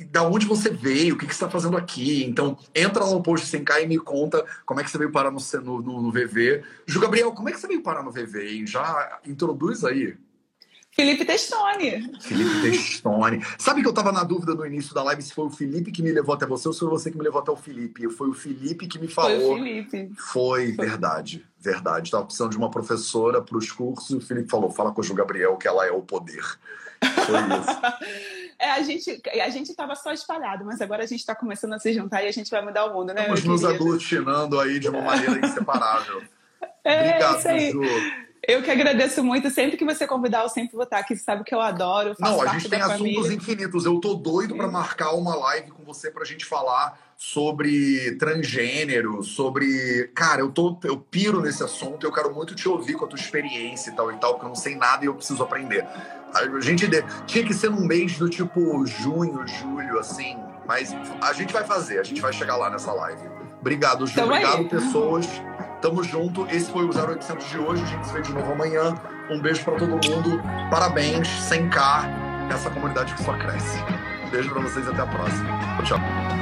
da onde você veio, o que, que você está fazendo aqui. Então, entra lá no post de 100k e me conta como é que você veio parar no, no, no VV. Ju Gabriel, como é que você veio parar no VV? Já introduz aí. Felipe Testoni. Felipe Testoni. Sabe que eu tava na dúvida no início da live se foi o Felipe que me levou até você ou se foi você que me levou até o Felipe. Foi o Felipe que me falou. Foi o Felipe. Foi, verdade. Verdade. Tava precisando de uma professora para os cursos e o Felipe falou: fala com o Ju Gabriel que ela é o poder. Foi isso. É, a gente a gente estava só espalhado, mas agora a gente está começando a se juntar e a gente vai mudar o mundo, né? Estamos nos aglutinando aí de uma maneira inseparável. É, Obrigado, isso aí. Ju. Eu que agradeço muito. Sempre que você convidar, eu sempre vou estar aqui. Você sabe que eu adoro. Não, a gente tem assuntos infinitos. Eu tô doido para marcar uma live com você pra gente falar sobre transgênero, sobre. Cara, eu tô, eu piro nesse assunto. Eu quero muito te ouvir com a tua experiência e tal e tal, porque eu não sei nada e eu preciso aprender. A gente tinha que ser num mês do tipo junho, julho, assim. Mas a gente vai fazer. A gente vai chegar lá nessa live. Obrigado, Ju. Obrigado, pessoas. Tamo junto. Esse foi o 0800 de hoje. A gente se vê de novo amanhã. Um beijo para todo mundo. Parabéns. 100K. Essa comunidade que só cresce. Um beijo para vocês até a próxima. Tchau.